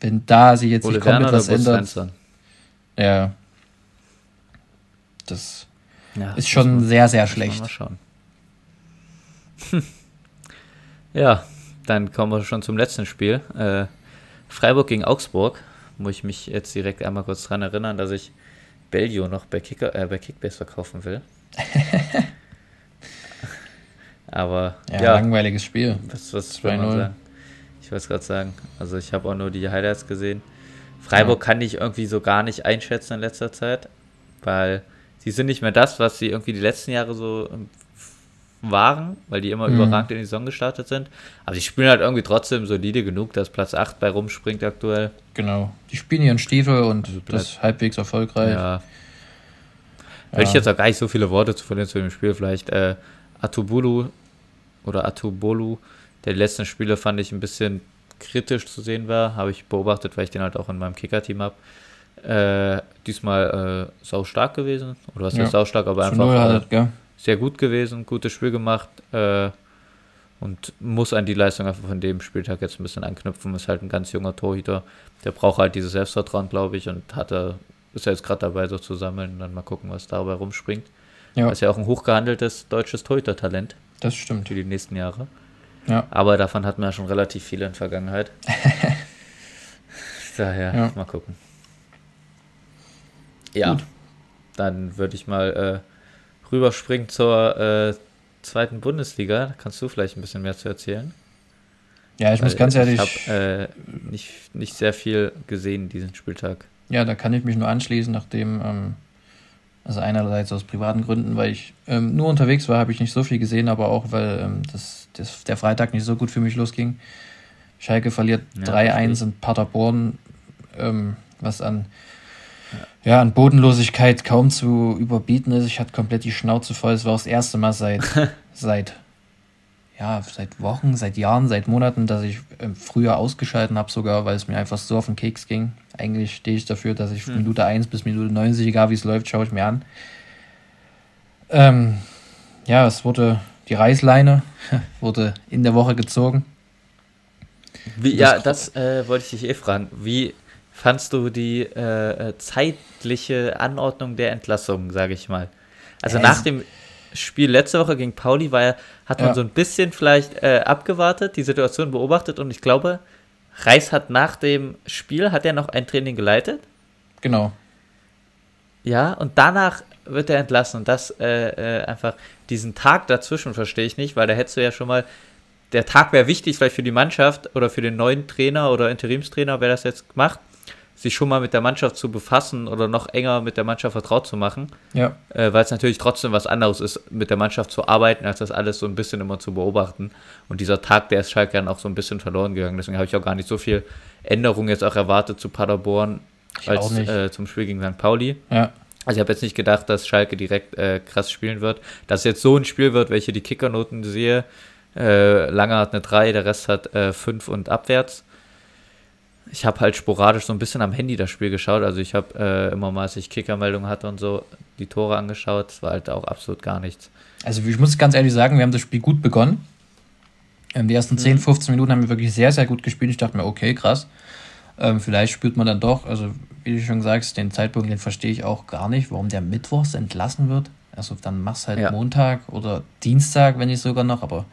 wenn da sich jetzt Ole nicht komplett was ändert. Ja. Das ja, ist schon sehr, sehr schlecht. Mal schauen. ja, dann kommen wir schon zum letzten Spiel. Äh, Freiburg gegen Augsburg. Muss ich mich jetzt direkt einmal kurz daran erinnern, dass ich Bellio noch bei, Kicker, äh, bei Kickbase verkaufen will. Aber ja, ja, langweiliges Spiel. Was, was soll man sagen? Ich wollte es gerade sagen. Also ich habe auch nur die Highlights gesehen. Freiburg ja. kann ich irgendwie so gar nicht einschätzen in letzter Zeit, weil sie sind nicht mehr das, was sie irgendwie die letzten Jahre so ähm, waren, weil die immer mhm. überragend in die Saison gestartet sind. Aber die spielen halt irgendwie trotzdem solide genug, dass Platz 8 bei rumspringt aktuell. Genau. Die spielen ihren Stiefel und also das halbwegs erfolgreich. Ja. ja. ich jetzt auch gar nicht so viele Worte zu verlieren zu dem Spiel. Vielleicht äh, Atubulu oder Atubolu, der die letzten Spiele fand ich ein bisschen kritisch zu sehen war, habe ich beobachtet, weil ich den halt auch in meinem Kicker-Team habe. Äh, diesmal äh, sau stark gewesen. Oder was ja. heißt sau stark, aber einfach halt, äh, sehr gut gewesen, gutes Spiel gemacht äh, und muss an die Leistung einfach von dem Spieltag jetzt ein bisschen anknüpfen. Ist halt ein ganz junger Torhüter. Der braucht halt dieses Selbstvertrauen, glaube ich, und hat er, ist er jetzt gerade dabei, so zu sammeln und dann mal gucken, was dabei rumspringt. Ja. ist ja auch ein hochgehandeltes deutsches Torhüter-Talent. Das stimmt. Für die nächsten Jahre. Ja. Aber davon hatten wir ja schon relativ viele in der Vergangenheit. Daher, ja. mal gucken. Ja, Gut. dann würde ich mal äh, rüberspringen zur äh, zweiten Bundesliga. Da kannst du vielleicht ein bisschen mehr zu erzählen. Ja, ich Weil muss ganz ehrlich. Ich habe äh, nicht, nicht sehr viel gesehen diesen Spieltag. Ja, da kann ich mich nur anschließen, nachdem ähm, also einerseits aus privaten Gründen, weil ich ähm, nur unterwegs war, habe ich nicht so viel gesehen, aber auch, weil ähm, das, das, der Freitag nicht so gut für mich losging. Schalke verliert ja, 3-1 in Paderborn, ähm, was an, ja. an Bodenlosigkeit kaum zu überbieten ist. Ich hatte komplett die Schnauze voll. Es war das erste Mal seit, seit ja, seit Wochen, seit Jahren, seit Monaten, dass ich äh, früher ausgeschalten habe, sogar, weil es mir einfach so auf den Keks ging. Eigentlich stehe ich dafür, dass ich hm. Minute 1 bis Minute 90, egal wie es läuft, schaue ich mir an. Ähm, ja, es wurde die Reißleine wurde in der Woche gezogen. Wie, ja, das äh, wollte ich dich eh fragen. Wie fandst du die äh, äh zeitliche Anordnung der Entlassung, sage ich mal? Also ja, nach dem Spiel letzte Woche gegen Pauli war, hat man ja. so ein bisschen vielleicht äh, abgewartet, die Situation beobachtet und ich glaube, Reis hat nach dem Spiel, hat er noch ein Training geleitet? Genau. Ja, und danach wird er entlassen und das äh, äh, einfach, diesen Tag dazwischen verstehe ich nicht, weil da hättest du ja schon mal, der Tag wäre wichtig vielleicht für die Mannschaft oder für den neuen Trainer oder Interimstrainer, wer das jetzt macht, sich schon mal mit der Mannschaft zu befassen oder noch enger mit der Mannschaft vertraut zu machen. Ja. Äh, Weil es natürlich trotzdem was anderes ist, mit der Mannschaft zu arbeiten, als das alles so ein bisschen immer zu beobachten. Und dieser Tag, der ist Schalke dann auch so ein bisschen verloren gegangen. Deswegen habe ich auch gar nicht so viel Änderung jetzt auch erwartet zu Paderborn ich als äh, zum Spiel gegen St. Pauli. Ja. Also ich habe jetzt nicht gedacht, dass Schalke direkt äh, krass spielen wird. Dass jetzt so ein Spiel wird, welche die Kickernoten sehe. Äh, Langer hat eine 3, der Rest hat 5 äh, und abwärts ich habe halt sporadisch so ein bisschen am Handy das Spiel geschaut. Also ich habe äh, immer mal, als ich Kickermeldungen hatte und so, die Tore angeschaut. Das war halt auch absolut gar nichts. Also ich muss ganz ehrlich sagen, wir haben das Spiel gut begonnen. Ähm, die ersten 10, 15 mhm. Minuten haben wir wirklich sehr, sehr gut gespielt. Ich dachte mir, okay, krass. Ähm, vielleicht spürt man dann doch, also wie du schon sagst, den Zeitpunkt, den verstehe ich auch gar nicht, warum der Mittwochs entlassen wird. Also dann machst halt ja. Montag oder Dienstag, wenn nicht sogar noch, aber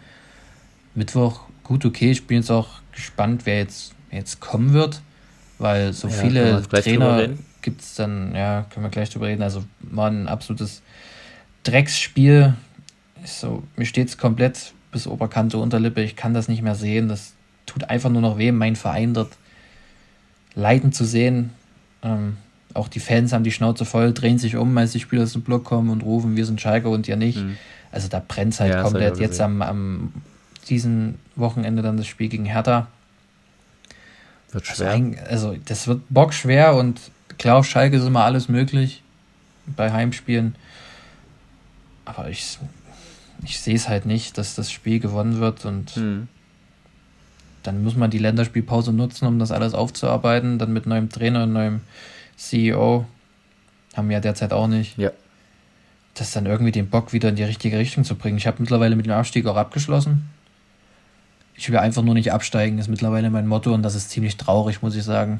Mittwoch, gut, okay. Ich bin jetzt auch gespannt, wer jetzt jetzt kommen wird, weil so ja, viele Trainer gibt es dann, ja, können wir gleich drüber reden. Also war ein absolutes Drecksspiel. So, mir steht es komplett bis Oberkante, Unterlippe. Ich kann das nicht mehr sehen. Das tut einfach nur noch weh, mein Verein dort leiden zu sehen. Ähm, auch die Fans haben die Schnauze voll, drehen sich um, als die Spieler aus dem Block kommen und rufen, wir sind Schalke und ihr nicht. Mhm. Also da brennt es halt ja, komplett. Jetzt am, am diesen Wochenende dann das Spiel gegen Hertha. Wird also schwer. Also, also, das wird bockschwer und klar, auf Schalke ist immer alles möglich bei Heimspielen. Aber ich, ich sehe es halt nicht, dass das Spiel gewonnen wird und hm. dann muss man die Länderspielpause nutzen, um das alles aufzuarbeiten. Dann mit neuem Trainer und neuem CEO. Haben wir ja derzeit auch nicht. Ja. Das dann irgendwie den Bock wieder in die richtige Richtung zu bringen. Ich habe mittlerweile mit dem Abstieg auch abgeschlossen. Ich will einfach nur nicht absteigen, ist mittlerweile mein Motto und das ist ziemlich traurig, muss ich sagen.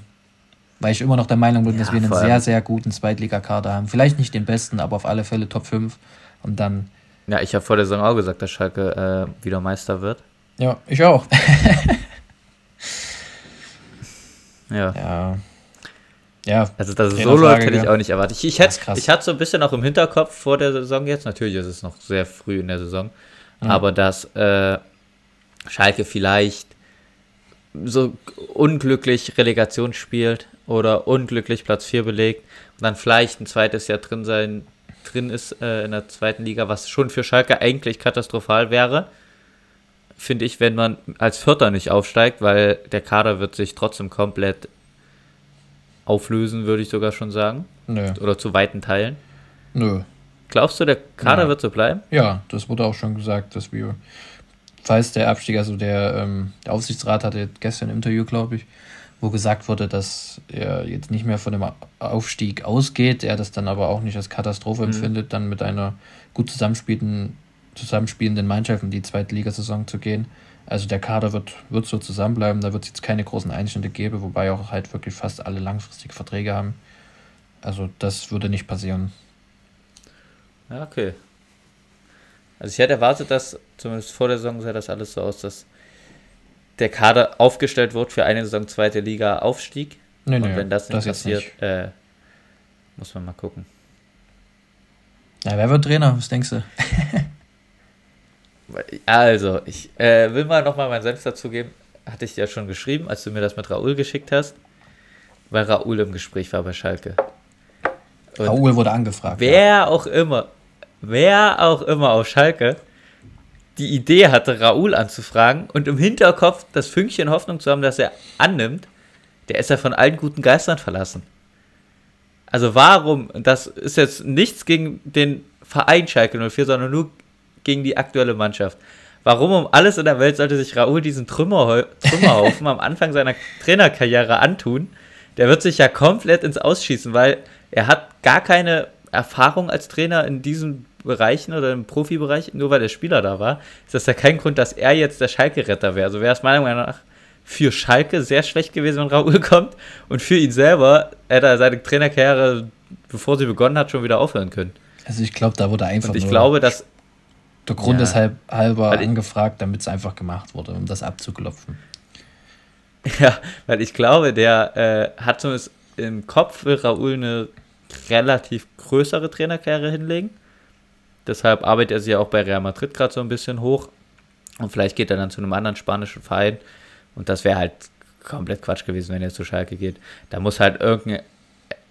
Weil ich immer noch der Meinung bin, ja, dass wir einen sehr, sehr guten Zweitligakader haben. Vielleicht nicht den besten, aber auf alle Fälle Top 5. Und dann. Ja, ich habe vor der Saison auch gesagt, dass Schalke äh, wieder Meister wird. Ja, ich auch. ja. Ja. Ja. Also, dass es so läuft, hätte ich auch nicht erwartet. Ich, ich, hätte, ich hatte so ein bisschen auch im Hinterkopf vor der Saison jetzt, natürlich ist es noch sehr früh in der Saison, mhm. aber dass äh, Schalke vielleicht so unglücklich Relegation spielt oder unglücklich Platz 4 belegt und dann vielleicht ein zweites Jahr drin sein drin ist äh, in der zweiten Liga, was schon für Schalke eigentlich katastrophal wäre, finde ich, wenn man als Vierter nicht aufsteigt, weil der Kader wird sich trotzdem komplett auflösen, würde ich sogar schon sagen. Nö. Oder zu weiten Teilen. Nö. Glaubst du, der Kader ja. wird so bleiben? Ja, das wurde auch schon gesagt, dass wir, falls der Abstieg, also der, ähm, der Aufsichtsrat hatte gestern ein Interview, glaube ich, wo gesagt wurde, dass er jetzt nicht mehr von dem Aufstieg ausgeht, er das dann aber auch nicht als Katastrophe mhm. empfindet, dann mit einer gut zusammenspielenden, zusammenspielenden Mannschaft in die zweite Ligasaison zu gehen. Also der Kader wird, wird so zusammenbleiben, da wird es jetzt keine großen Einschnitte geben, wobei auch halt wirklich fast alle langfristige Verträge haben. Also das würde nicht passieren. Ja, okay. Also ich hätte erwartet, dass zumindest vor der Saison sah das alles so aus, dass der Kader aufgestellt wird für eine Saison zweite Liga Aufstieg. Nee, nee, Und wenn das nicht das passiert, nicht. Äh, muss man mal gucken. Ja, wer wird Trainer? Was denkst du? also, ich äh, will mal nochmal meinen Senf dazu geben. Hatte ich ja schon geschrieben, als du mir das mit Raoul geschickt hast, weil Raoul im Gespräch war bei Schalke. Und Raoul wurde angefragt. Wer ja. auch immer, wer auch immer auf Schalke die Idee hatte, Raoul anzufragen und im Hinterkopf das Fünkchen Hoffnung zu haben, dass er annimmt, der ist ja von allen guten Geistern verlassen. Also warum, das ist jetzt nichts gegen den Verein Schalke 04, sondern nur gegen die aktuelle Mannschaft. Warum um alles in der Welt sollte sich Raoul diesen Trümmerhau Trümmerhaufen am Anfang seiner Trainerkarriere antun? Der wird sich ja komplett ins Ausschießen, weil er hat gar keine Erfahrung als Trainer in diesem Bereichen oder im Profibereich, nur weil der Spieler da war, ist das ja kein Grund, dass er jetzt der Schalke-Retter wäre. Also wäre es meiner Meinung nach für Schalke sehr schlecht gewesen, wenn Raoul kommt und für ihn selber hätte er seine Trainerkarriere, bevor sie begonnen hat, schon wieder aufhören können. Also ich glaube, da wurde einfach und ich glaube, dass der Grund ja, ist halb, halber angefragt, damit es einfach gemacht wurde, um das abzuklopfen. Ja, weil ich glaube, der äh, hat zumindest im Kopf will Raoul eine relativ größere Trainerkarriere hinlegen. Deshalb arbeitet er sich ja auch bei Real Madrid gerade so ein bisschen hoch. Und vielleicht geht er dann zu einem anderen spanischen Verein. Und das wäre halt komplett Quatsch gewesen, wenn er zu Schalke geht. Da muss halt irgendein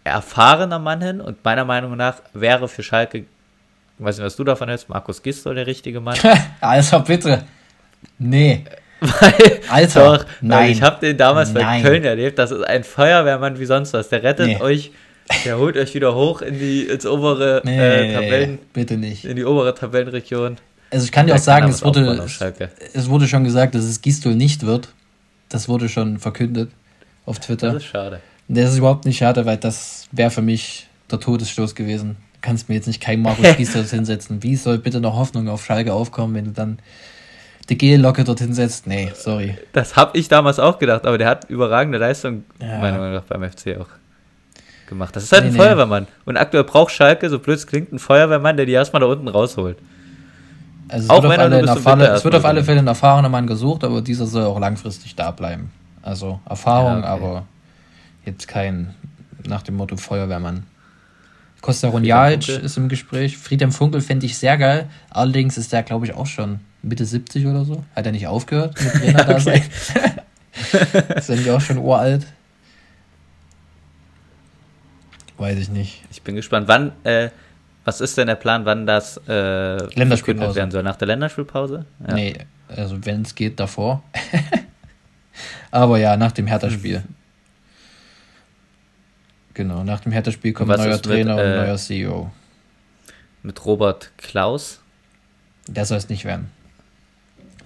erfahrener Mann hin. Und meiner Meinung nach wäre für Schalke, ich weiß nicht, was du davon hältst, Markus Gisdol der richtige Mann. also bitte. Nee. Weil, Alter, doch, nein. ich habe den damals nein. bei Köln erlebt. Das ist ein Feuerwehrmann wie sonst was. Der rettet nee. euch der holt euch wieder hoch in die ins obere nee, äh, Tabellen. Bitte nicht. In die obere Tabellenregion. Also ich kann dir auch sagen, es wurde, es wurde schon gesagt, dass es Gistol nicht wird. Das wurde schon verkündet auf Twitter. Das ist schade. Das ist überhaupt nicht schade, weil das wäre für mich der Todesstoß gewesen. Du kannst mir jetzt nicht kein Markus Gistol hinsetzen. Wie soll bitte noch Hoffnung auf Schalke aufkommen, wenn du dann die G-Locke dorthin setzt? Nee, sorry. Das habe ich damals auch gedacht, aber der hat überragende Leistung, ja. meiner Meinung nach, beim FC auch gemacht. Das ist halt nee, ein nee. Feuerwehrmann. Und aktuell braucht Schalke, so blöd es klingt, einen Feuerwehrmann, der die erstmal da unten rausholt. Also es auch wird, auf alle, Erfahrung, es wird auf alle Fälle ein erfahrener Mann gesucht, aber dieser soll auch langfristig da bleiben. Also Erfahrung, ja, okay. aber jetzt kein nach dem Motto Feuerwehrmann. Costa Runjaic ist im Gespräch. Friedhelm Funkel fände ich sehr geil. Allerdings ist der, glaube ich, auch schon Mitte 70 oder so. Hat er nicht aufgehört mit Trainer da sein? ist er nicht auch schon uralt? Weiß ich nicht. Ich bin gespannt. Wann, äh, was ist denn der Plan, wann das äh, Länderspielpause werden soll? Nach der Länderspielpause? Ja. Nee, also wenn es geht, davor. Aber ja, nach dem Hertha-Spiel. Mhm. Genau, nach dem Hertha-Spiel kommt ein neuer Trainer mit, äh, und neuer CEO. Mit Robert Klaus? Der soll es nicht werden.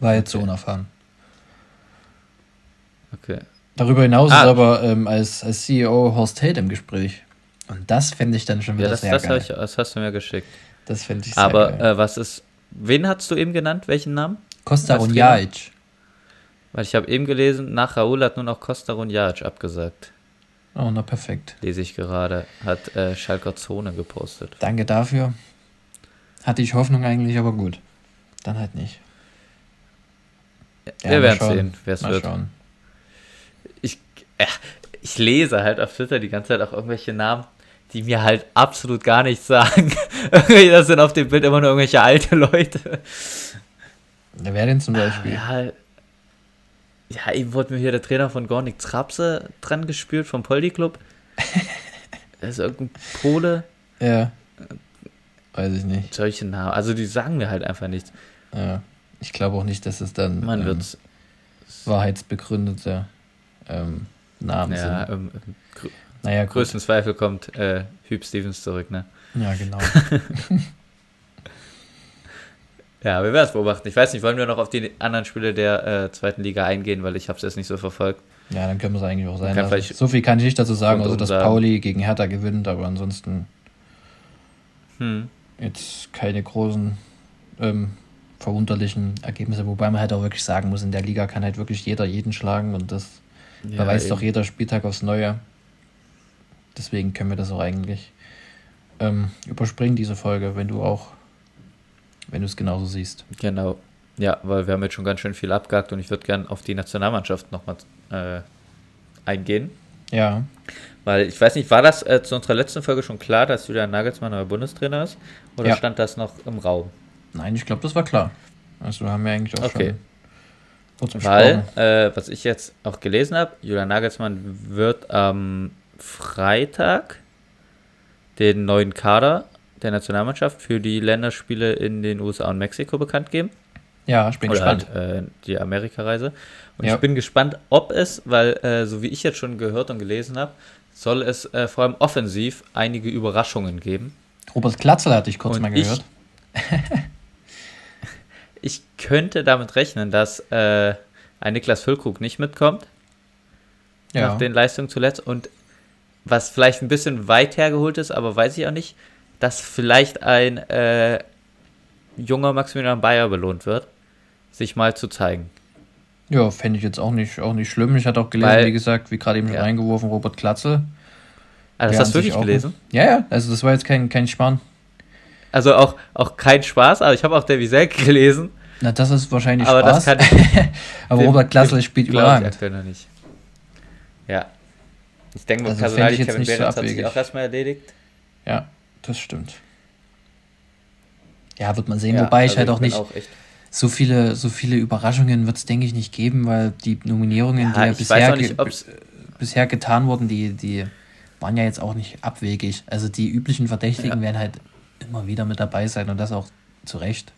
War jetzt okay. so unerfahren. Okay. Darüber hinaus ah. ist aber ähm, als, als CEO Horst Held im Gespräch. Und das finde ich dann schon wieder ja, das, sehr das geil. Ich, das hast du mir geschickt. Das finde ich sehr Aber geil. Äh, was ist, wen hast du eben genannt? Welchen Namen? Costa Runjaic. Weil ich habe eben gelesen, nach Raoul hat nur noch Costa Runjaic abgesagt. Oh, na perfekt. Lese ich gerade. Hat äh, Schalker Zone gepostet. Danke dafür. Hatte ich Hoffnung eigentlich, aber gut. Dann halt nicht. Ja, wir werden sehen, wer es wird. Schauen. Ich, äh, ich lese halt auf Twitter die ganze Zeit auch irgendwelche Namen, die mir halt absolut gar nichts sagen. das sind auf dem Bild immer nur irgendwelche alte Leute. Wer denn zum Beispiel? Ja, ja, eben wurde mir hier der Trainer von Gornik Trapse dran gespielt vom Poldi Club. das ist irgendein Pole. Ja. Weiß ich nicht. Solche Namen. Also die sagen mir halt einfach nichts. Ja. Ich glaube auch nicht, dass es dann Man ähm, wird wahrheitsbegründete ähm, Namen ja, sind. Ähm, naja, größten Zweifel kommt äh, Hüb Stevens zurück, ne? Ja, genau. ja, wir werden es beobachten. Ich weiß nicht, wollen wir noch auf die anderen Spiele der äh, zweiten Liga eingehen, weil ich habe es jetzt nicht so verfolgt. Ja, dann können wir es eigentlich auch sein lassen. So viel kann ich nicht dazu sagen, also dass Pauli gegen Hertha gewinnt, aber ansonsten hm. jetzt keine großen ähm, verwunderlichen Ergebnisse, wobei man halt auch wirklich sagen muss, in der Liga kann halt wirklich jeder jeden schlagen und das ja, beweist doch jeder Spieltag aufs Neue. Deswegen können wir das auch eigentlich ähm, überspringen, diese Folge, wenn du auch, wenn du es genauso siehst. Genau. Ja, weil wir haben jetzt schon ganz schön viel abgehakt und ich würde gerne auf die Nationalmannschaft nochmal äh, eingehen. Ja. Weil ich weiß nicht, war das äh, zu unserer letzten Folge schon klar, dass Julian Nagelsmann neuer Bundestrainer ist? Oder ja. stand das noch im Raum? Nein, ich glaube, das war klar. Also haben wir eigentlich auch okay. schon Weil, äh, was ich jetzt auch gelesen habe, Julian Nagelsmann wird am Freitag den neuen Kader der Nationalmannschaft für die Länderspiele in den USA und Mexiko bekannt geben. Ja, ich bin Oder gespannt. Halt, äh, die Amerikareise. Und ja. ich bin gespannt, ob es, weil äh, so wie ich jetzt schon gehört und gelesen habe, soll es äh, vor allem offensiv einige Überraschungen geben. Robert Klatzel hatte ich kurz und mal gehört. ich könnte damit rechnen, dass äh, ein Niklas Füllkrug nicht mitkommt. Ja. Nach den Leistungen zuletzt. Und was vielleicht ein bisschen weit hergeholt ist, aber weiß ich auch nicht, dass vielleicht ein äh, junger Maximilian Bayer belohnt wird, sich mal zu zeigen. Ja, fände ich jetzt auch nicht, auch nicht schlimm. Ich hatte auch gelesen, Weil, wie gesagt, wie gerade eben schon ja. reingeworfen, Robert Klatzel. Ah, das hast du wirklich gelesen? Ja, ja, also das war jetzt kein, kein Sparen. Also auch, auch kein Spaß, aber ich habe auch der Wieselk gelesen. Na, das ist wahrscheinlich aber Spaß. Das kann, aber den, Robert Klassel spielt überragend. Ich aktuell noch nicht. Ja. Ich denke, also Personal Kevin Behrens so hat sich auch erstmal erledigt. Ja, das stimmt. Ja, wird man sehen, ja, wobei ich also halt auch nicht. Auch so viele, so viele Überraschungen wird es, denke ich, nicht geben, weil die Nominierungen, ja, die ja bisher, nicht, bisher getan wurden, die, die waren ja jetzt auch nicht abwegig. Also die üblichen Verdächtigen ja. werden halt immer wieder mit dabei sein und das auch zu Recht.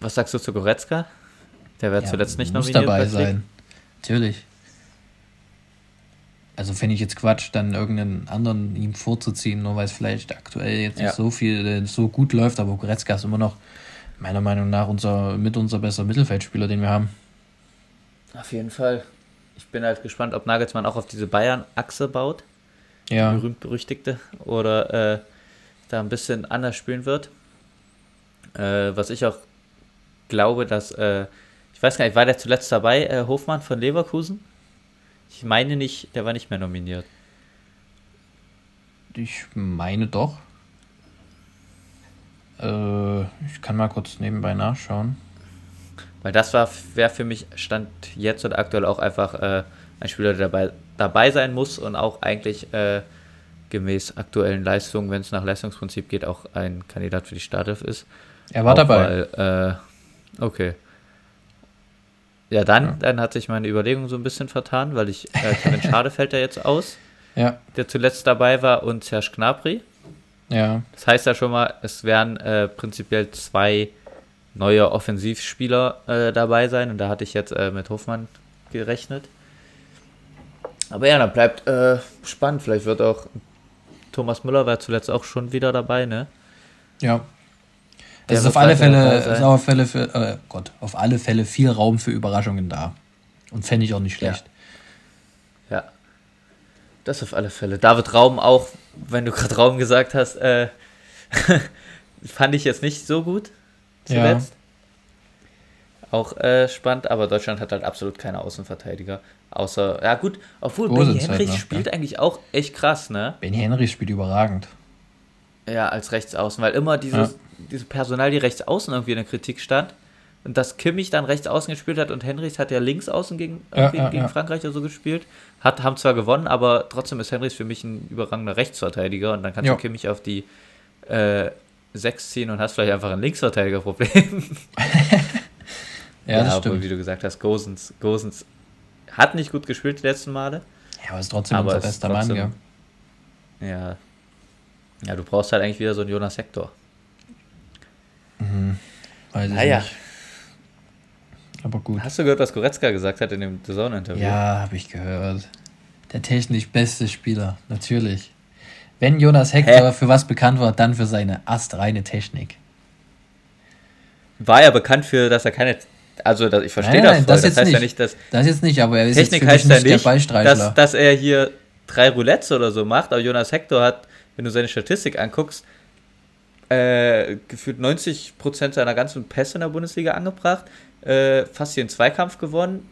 Was sagst du zu Goretzka? Der wird ja, zuletzt nicht muss nominiert. dabei sein. Natürlich. Also fände ich jetzt Quatsch, dann irgendeinen anderen ihm vorzuziehen, nur weil es vielleicht aktuell jetzt ja. nicht so viel, äh, so gut läuft, aber Goretzka ist immer noch meiner Meinung nach unser mit unser bester Mittelfeldspieler, den wir haben. Auf jeden Fall. Ich bin halt gespannt, ob Nagelsmann auch auf diese Bayern-Achse baut. Ja. Die berühmt-berüchtigte. Oder äh, da ein bisschen anders spielen wird. Äh, was ich auch glaube, dass, äh, ich weiß gar nicht, war der zuletzt dabei, äh, Hofmann von Leverkusen? Ich meine nicht, der war nicht mehr nominiert. Ich meine doch. Äh, ich kann mal kurz nebenbei nachschauen. Weil das war, wäre für mich Stand jetzt und aktuell auch einfach äh, ein Spieler, der dabei, dabei sein muss und auch eigentlich äh, gemäß aktuellen Leistungen, wenn es nach Leistungsprinzip geht, auch ein Kandidat für die Startelf ist. Er war auch dabei. Weil, äh, okay. Ja, dann, ja. dann hat sich meine Überlegung so ein bisschen vertan, weil ich, äh, Kevin Schade fällt ja jetzt aus, ja. der zuletzt dabei war, und Serge Gnabry. Ja. Das heißt ja schon mal, es werden äh, prinzipiell zwei neue Offensivspieler äh, dabei sein und da hatte ich jetzt äh, mit Hofmann gerechnet. Aber ja, dann bleibt äh, spannend. Vielleicht wird auch Thomas Müller war zuletzt auch schon wieder dabei, ne? Ja. Es ist auf alle Fälle, ist auf Fälle für, äh, Gott, auf alle Fälle viel Raum für Überraschungen da. Und fände ich auch nicht schlecht. Ja. ja. Das auf alle Fälle. David Raum auch, wenn du gerade Raum gesagt hast, äh, fand ich jetzt nicht so gut zuletzt. Ja. Auch äh, spannend, aber Deutschland hat halt absolut keine Außenverteidiger. Außer, ja gut, obwohl Benny Henrich halt spielt ne? eigentlich auch echt krass, ne? Benny Henrich spielt überragend. Ja, als Rechtsaußen, weil immer dieses, ja. Dieses Personal, die Rechtsaußen irgendwie in der Kritik stand. und dass Kimmich dann rechts außen gespielt hat und Henrys hat ja links außen gegen, ja, gegen, ja, gegen Frankreich oder so gespielt. Hat, haben zwar gewonnen, aber trotzdem ist Henrys für mich ein überrangender Rechtsverteidiger und dann kannst du Kimmich auf die äh, 6 ziehen und hast vielleicht einfach ein Linksverteidigerproblem. ja, das stimmt. Wie du gesagt hast, Gosens, Gosens hat nicht gut gespielt die letzten Male. Ja, aber ist trotzdem aber unser bester trotzdem, Mann, ja. Ja. Ja, du brauchst halt eigentlich wieder so einen Jonas Sektor. Mhm. Weiß ich naja. nicht. Aber gut. Hast du gehört, was Goretzka gesagt hat in dem Saison-Interview? Ja, habe ich gehört. Der technisch beste Spieler, natürlich. Wenn Jonas Hector Hä? für was bekannt war, dann für seine astreine Technik. War er bekannt für, dass er keine. Also, ich verstehe nein, nein, das voll. Das, das heißt nicht. ja nicht, dass. Das jetzt nicht, aber er ist Technik jetzt heißt nicht ja nicht, dass, dass er hier drei Roulettes oder so macht, aber Jonas Hector hat, wenn du seine Statistik anguckst, äh, gefühlt 90% seiner ganzen Pässe in der Bundesliga angebracht, äh, fast hier einen Zweikampf gewonnen,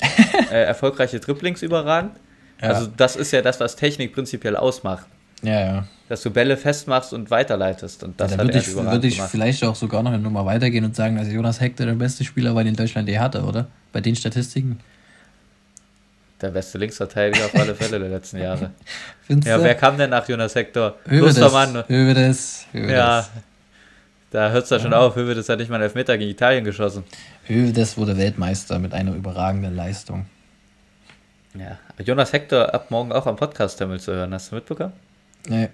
äh, erfolgreiche Dribblings überragend. Ja. Also das ist ja das, was Technik prinzipiell ausmacht. Ja, ja. Dass du Bälle festmachst und weiterleitest. Und das ja, da würde ich, würd ich vielleicht auch sogar noch eine Nummer weitergehen und sagen, dass Jonas Hector der beste Spieler war, den Deutschland je hatte, oder? Bei den Statistiken. Der beste Linksverteidiger auf alle Fälle der letzten Jahre. Findest ja, du? wer kam denn nach Jonas Hector? Lustermann. Hövedes. Ja, da hört es ja schon auf. Hövedes hat nicht mal einen Elfmeter gegen Italien geschossen. Hövedes wurde Weltmeister mit einer überragenden Leistung. Ja, Jonas Hector ab morgen auch am Podcast-Termin zu hören. Hast du mitbekommen? Nee.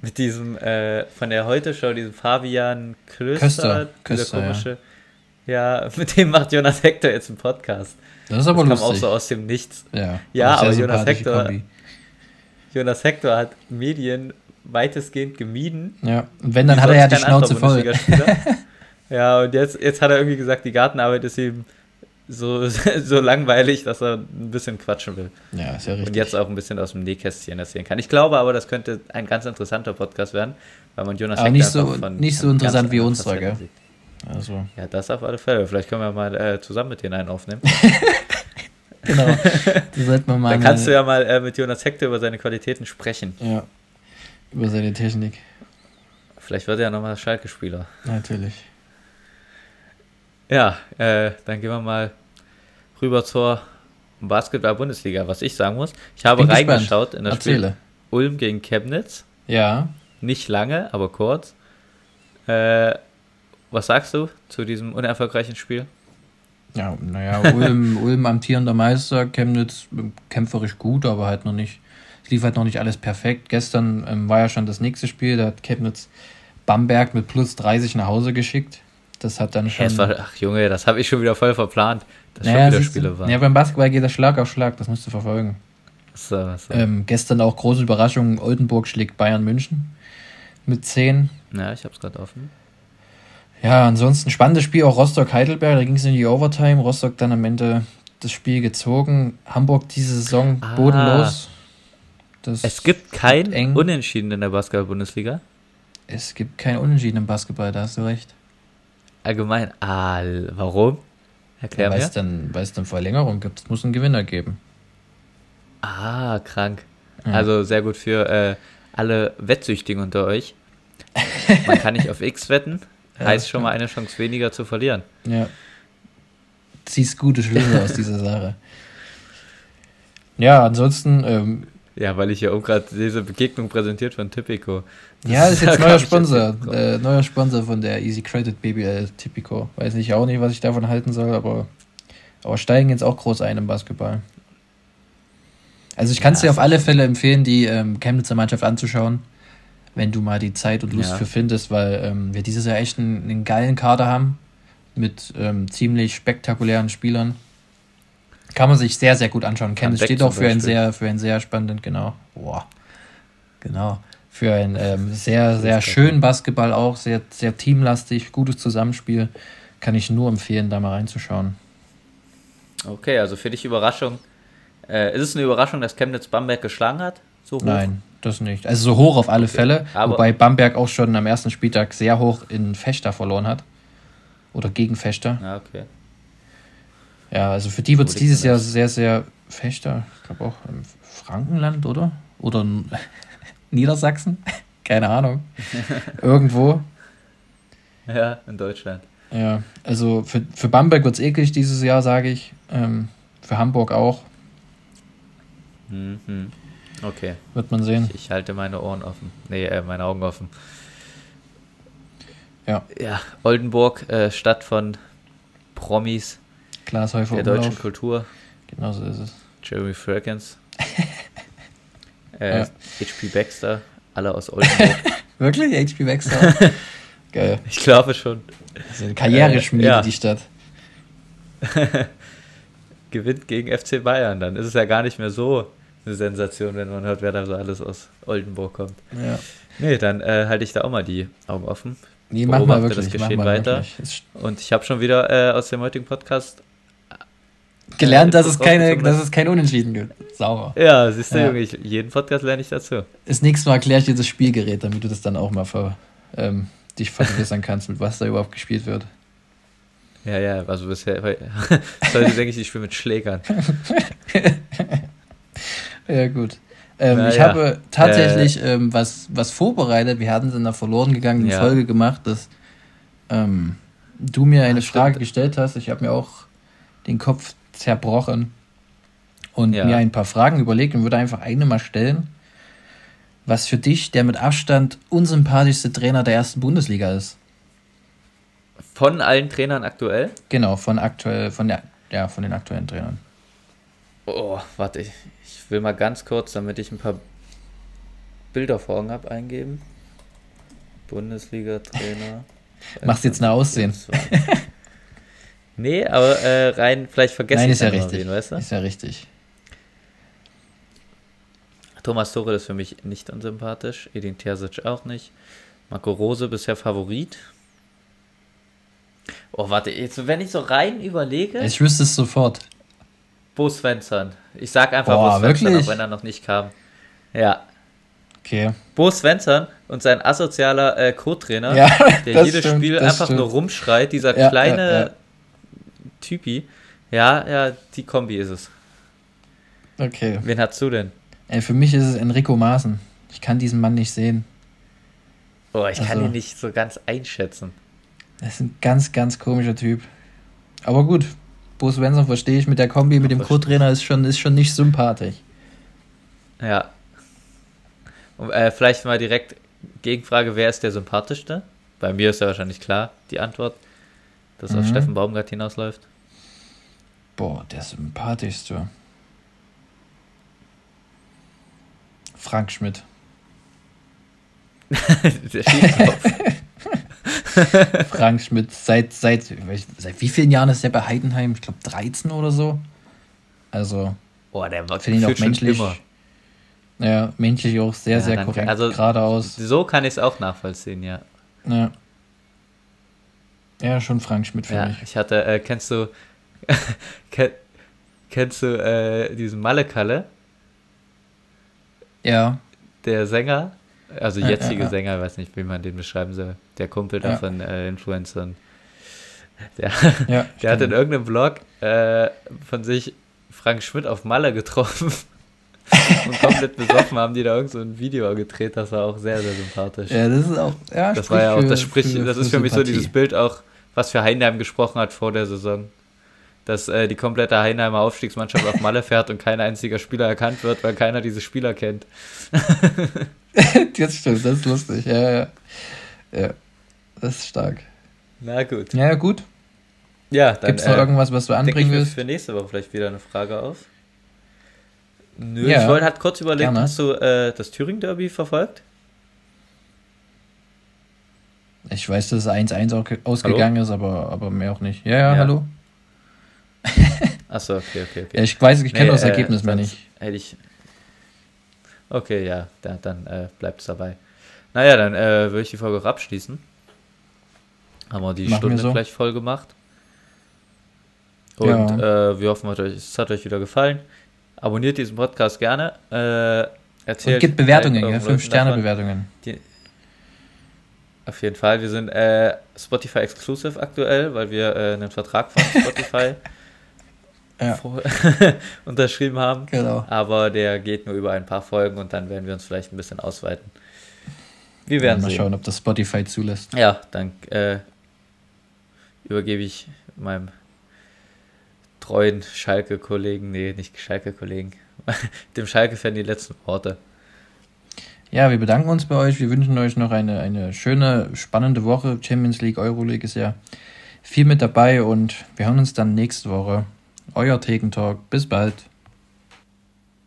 Mit diesem, äh, von der Heute-Show, diesem Fabian Klöster, Köster, Köster komische. Ja. ja. mit dem macht Jonas Hector jetzt einen Podcast. Das ist aber das lustig. kam auch so aus dem Nichts. Ja, ja aber Jonas Hector, Kombi. Jonas Hector hat Medien weitestgehend gemieden. Ja, und wenn, dann hat er ja die Schnauze voll. ja, und jetzt, jetzt hat er irgendwie gesagt, die Gartenarbeit ist ihm so, so langweilig, dass er ein bisschen quatschen will. Ja, ist ja richtig. Und jetzt auch ein bisschen aus dem Nähkästchen erzählen kann. Ich glaube aber, das könnte ein ganz interessanter Podcast werden, weil man Jonas aber Hector nicht so, von, nicht so interessant wie unserer, gell? Also. Ja, das auf alle Fälle. Vielleicht können wir mal äh, zusammen mit denen einen aufnehmen. Genau. Da sollte man mal. Dann kannst du ja mal äh, mit Jonas Hector über seine Qualitäten sprechen. Ja. Über seine Technik. Vielleicht wird er ja nochmal Schalke-Spieler. Natürlich. Ja, äh, dann gehen wir mal rüber zur Basketball-Bundesliga. Was ich sagen muss, ich habe Bin reingeschaut gespannt. in das Erzähle. Spiel Ulm gegen Chemnitz. Ja. Nicht lange, aber kurz. Äh, was sagst du zu diesem unerfolgreichen Spiel? Ja, naja, Ulm, Ulm amtierender Meister, Chemnitz kämpferisch gut, aber halt noch nicht, es lief halt noch nicht alles perfekt. Gestern ähm, war ja schon das nächste Spiel, da hat Chemnitz Bamberg mit plus 30 nach Hause geschickt. Das hat dann schon. Ja, war, ach Junge, das habe ich schon wieder voll verplant, dass naja, schon wieder Spiele waren. Ja, beim Basketball geht das Schlag auf Schlag, das musst du verfolgen. So, so. Ähm, gestern auch große Überraschung, Oldenburg schlägt Bayern München mit 10. Ja, ich habe es gerade offen. Ja, ansonsten spannendes Spiel, auch Rostock-Heidelberg, da ging es in die Overtime. Rostock dann am Ende das Spiel gezogen. Hamburg diese Saison ah, bodenlos. Das es gibt kein eng. Unentschieden in der Basketball-Bundesliga. Es gibt kein Unentschieden im Basketball, da hast du recht. Allgemein, ah, warum? Erklär ja, mir. Weil es dann Verlängerung gibt, es muss einen Gewinner geben. Ah, krank. Ja. Also sehr gut für äh, alle Wettsüchtigen unter euch. Man kann nicht auf X wetten, heißt schon mal eine Chance weniger zu verlieren. Ja. Ziehst gute Schlüsse aus dieser Sache. Ja, ansonsten. Ähm, ja, weil ich hier auch gerade diese Begegnung präsentiert von Tipico. Das ja, ist jetzt neuer Sponsor. Äh, neuer Sponsor von der Easy Credit BBL Tipico. Weiß ich auch nicht, was ich davon halten soll, aber, aber steigen jetzt auch groß ein im Basketball. Also ich kann es ja, dir auf alle Fälle empfehlen, die ähm, Chemnitzer Mannschaft anzuschauen wenn du mal die Zeit und Lust ja. für findest, weil ähm, wir dieses Jahr echt einen, einen geilen Kader haben mit ähm, ziemlich spektakulären Spielern. Kann man sich sehr, sehr gut anschauen. Chemnitz steht auch für einen sehr, für einen sehr spannenden, genau. Boah. Genau. Für einen ähm, sehr, sehr schönen Basketball auch, sehr, sehr teamlastig, gutes Zusammenspiel. Kann ich nur empfehlen, da mal reinzuschauen. Okay, also für dich Überraschung. Äh, ist es eine Überraschung, dass Chemnitz Bamberg geschlagen hat? So hoch? Nein, das nicht. Also so hoch auf alle okay. Fälle. Aber wobei Bamberg auch schon am ersten Spieltag sehr hoch in Fechter verloren hat. Oder gegen Fechter. Ja, okay. Ja, also für die wird es dieses Jahr sehr, sehr Fechter. Ich glaube auch im Frankenland, oder? Oder Niedersachsen? Keine Ahnung. Irgendwo. Ja, in Deutschland. Ja, also für, für Bamberg wird es eklig dieses Jahr, sage ich. Ähm, für Hamburg auch. Mhm. Okay. Wird man sehen. Ich, ich, halte meine Ohren offen. Nee, äh, meine Augen offen. Ja. Ja, Oldenburg, äh, Stadt von Promis. Glashäufer Der deutschen Kultur. Genau so ist es. Jeremy Fragrance. äh, ja. HP Baxter, alle aus Oldenburg. Wirklich? HP Baxter? Geil. Ich glaube schon. Also eine Karriereschmiede, äh, ja. die Stadt. Gewinnt gegen FC Bayern, dann ist es ja gar nicht mehr so eine Sensation, wenn man hört, wer da so alles aus Oldenburg kommt. Ja. Nee, dann äh, halte ich da auch mal die Augen offen. Nee, mach mal wirklich. das Geschehen weiter. Und ich habe schon wieder äh, aus dem heutigen Podcast gelernt, dass es, keine, dass es kein Unentschieden gibt. Sauber. Ja, siehst du, ja. Junge, ich, jeden Podcast lerne ich dazu. Das nächste Mal erkläre ich dir das Spielgerät, damit du das dann auch mal ver, ähm, dich vergewissern kannst, mit was da überhaupt gespielt wird. Ja, ja, also bisher, heute denke ich, ich spiele mit Schlägern. ja, gut. Ähm, Na, ich ja. habe tatsächlich äh, ähm, was, was vorbereitet. Wir hatten es in der verloren gegangenen ja. Folge gemacht, dass ähm, du mir eine Ach, Frage stimmt. gestellt hast. Ich habe mir auch den Kopf zerbrochen und ja. mir ein paar Fragen überlegt und würde einfach eine mal stellen. Was für dich der mit Abstand unsympathischste Trainer der ersten Bundesliga ist? Von allen Trainern aktuell? Genau, von aktuell, von der, ja, von den aktuellen Trainern. Oh, warte, ich, ich will mal ganz kurz, damit ich ein paar Bilder vor Augen habe, eingeben. Bundesliga-Trainer. Machst jetzt eine Aussehen. nee, aber äh, rein, vielleicht vergessen Nein, ist ja richtig. Wen, weißt du? Ist ja richtig. Thomas Tuchel ist für mich nicht unsympathisch, Edin Terzic auch nicht. Marco Rose bisher Favorit. Oh, warte, jetzt, wenn ich so rein überlege. Ich wüsste es sofort. Bo Svensson. Ich sag einfach Boah, Bo Svensson, wirklich? auch wenn er noch nicht kam. Ja. Okay. Bo Svensson und sein asozialer äh, Co-Trainer, ja, der jedes stimmt, Spiel einfach stimmt. nur rumschreit, dieser ja, kleine ja, Typi. Ja, ja, die Kombi ist es. Okay. Wen hast du denn? Ey, für mich ist es Enrico Maaßen. Ich kann diesen Mann nicht sehen. Oh, ich also, kann ihn nicht so ganz einschätzen. Das ist ein ganz, ganz komischer Typ. Aber gut, Bo Svensson verstehe ich mit der Kombi, mit dem Co-Trainer ist schon, ist schon nicht sympathisch. Ja. Und, äh, vielleicht mal direkt Gegenfrage, wer ist der sympathischste? Bei mir ist ja wahrscheinlich klar die Antwort, dass mhm. auf Steffen Baumgart hinausläuft. Boah, der sympathischste. Frank Schmidt. der schießt auf. Frank Schmidt, seit, seit, seit wie vielen Jahren ist der bei Heidenheim? Ich glaube 13 oder so. Also, oh, der finde ihn auch menschlich. Immer. Ja, menschlich auch sehr, ja, sehr korrekt, also, geradeaus. So kann ich es auch nachvollziehen, ja. Ja. Ja, schon Frank Schmidt für ja, mich. Ich hatte, äh, kennst du, kennst du äh, diesen Malle-Kalle? Ja. Der Sänger? Also jetzige ja, ja, Sänger, weiß nicht, wie man den beschreiben soll. Der Kumpel da von äh, Influencern. Der, der hat in irgendeinem Vlog äh, von sich Frank Schmidt auf Malle getroffen. und komplett besoffen haben die da irgend so ein Video gedreht, das war auch sehr, sehr sympathisch. Ja, das ist auch, ja, das war ja auch, das spricht, für, das ist für, für mich so dieses Bild auch, was für Heinheim gesprochen hat vor der Saison. Dass äh, die komplette Heinheimer Aufstiegsmannschaft auf Malle fährt und kein einziger Spieler erkannt wird, weil keiner diese Spieler kennt. das stimmt, das ist lustig. Ja, ja. Ja, das ist stark. Na gut. Ja, gut. Ja, dann. Gibt es noch äh, irgendwas, was du anbringen willst? für nächste Woche vielleicht wieder eine Frage auf. Nö, ja, ich wollte halt kurz überlegen, gerne. hast du äh, das Thüringen-Derby verfolgt? Ich weiß, dass es 1-1 ausgegangen hallo? ist, aber, aber mehr auch nicht. Ja, ja, ja. hallo. Achso, okay, okay, okay. Ja, ich weiß, ich kenne nee, das Ergebnis äh, mehr nicht. Hätte ich, Okay, ja, da, dann äh, bleibt es dabei. Naja, dann äh, würde ich die Folge auch abschließen. Haben wir die Machen Stunde so. gleich voll gemacht. Und ja. äh, wir hoffen, es hat euch wieder gefallen. Abonniert diesen Podcast gerne. Äh, erzählt Und gibt Bewertungen, ja, 5-Sterne-Bewertungen. Auf jeden Fall. Wir sind äh, Spotify Exclusive aktuell, weil wir äh, einen Vertrag von Spotify ja. unterschrieben haben. Genau. Aber der geht nur über ein paar Folgen und dann werden wir uns vielleicht ein bisschen ausweiten. Wir werden mal sehen. schauen, ob das Spotify zulässt. Ja, dann äh, übergebe ich meinem treuen Schalke-Kollegen, nee, nicht Schalke-Kollegen, dem Schalke-Fan die letzten Worte. Ja, wir bedanken uns bei euch. Wir wünschen euch noch eine, eine schöne, spannende Woche. Champions League, Euroleague ist ja viel mit dabei und wir hören uns dann nächste Woche. Euer Thekentalk. Bis bald.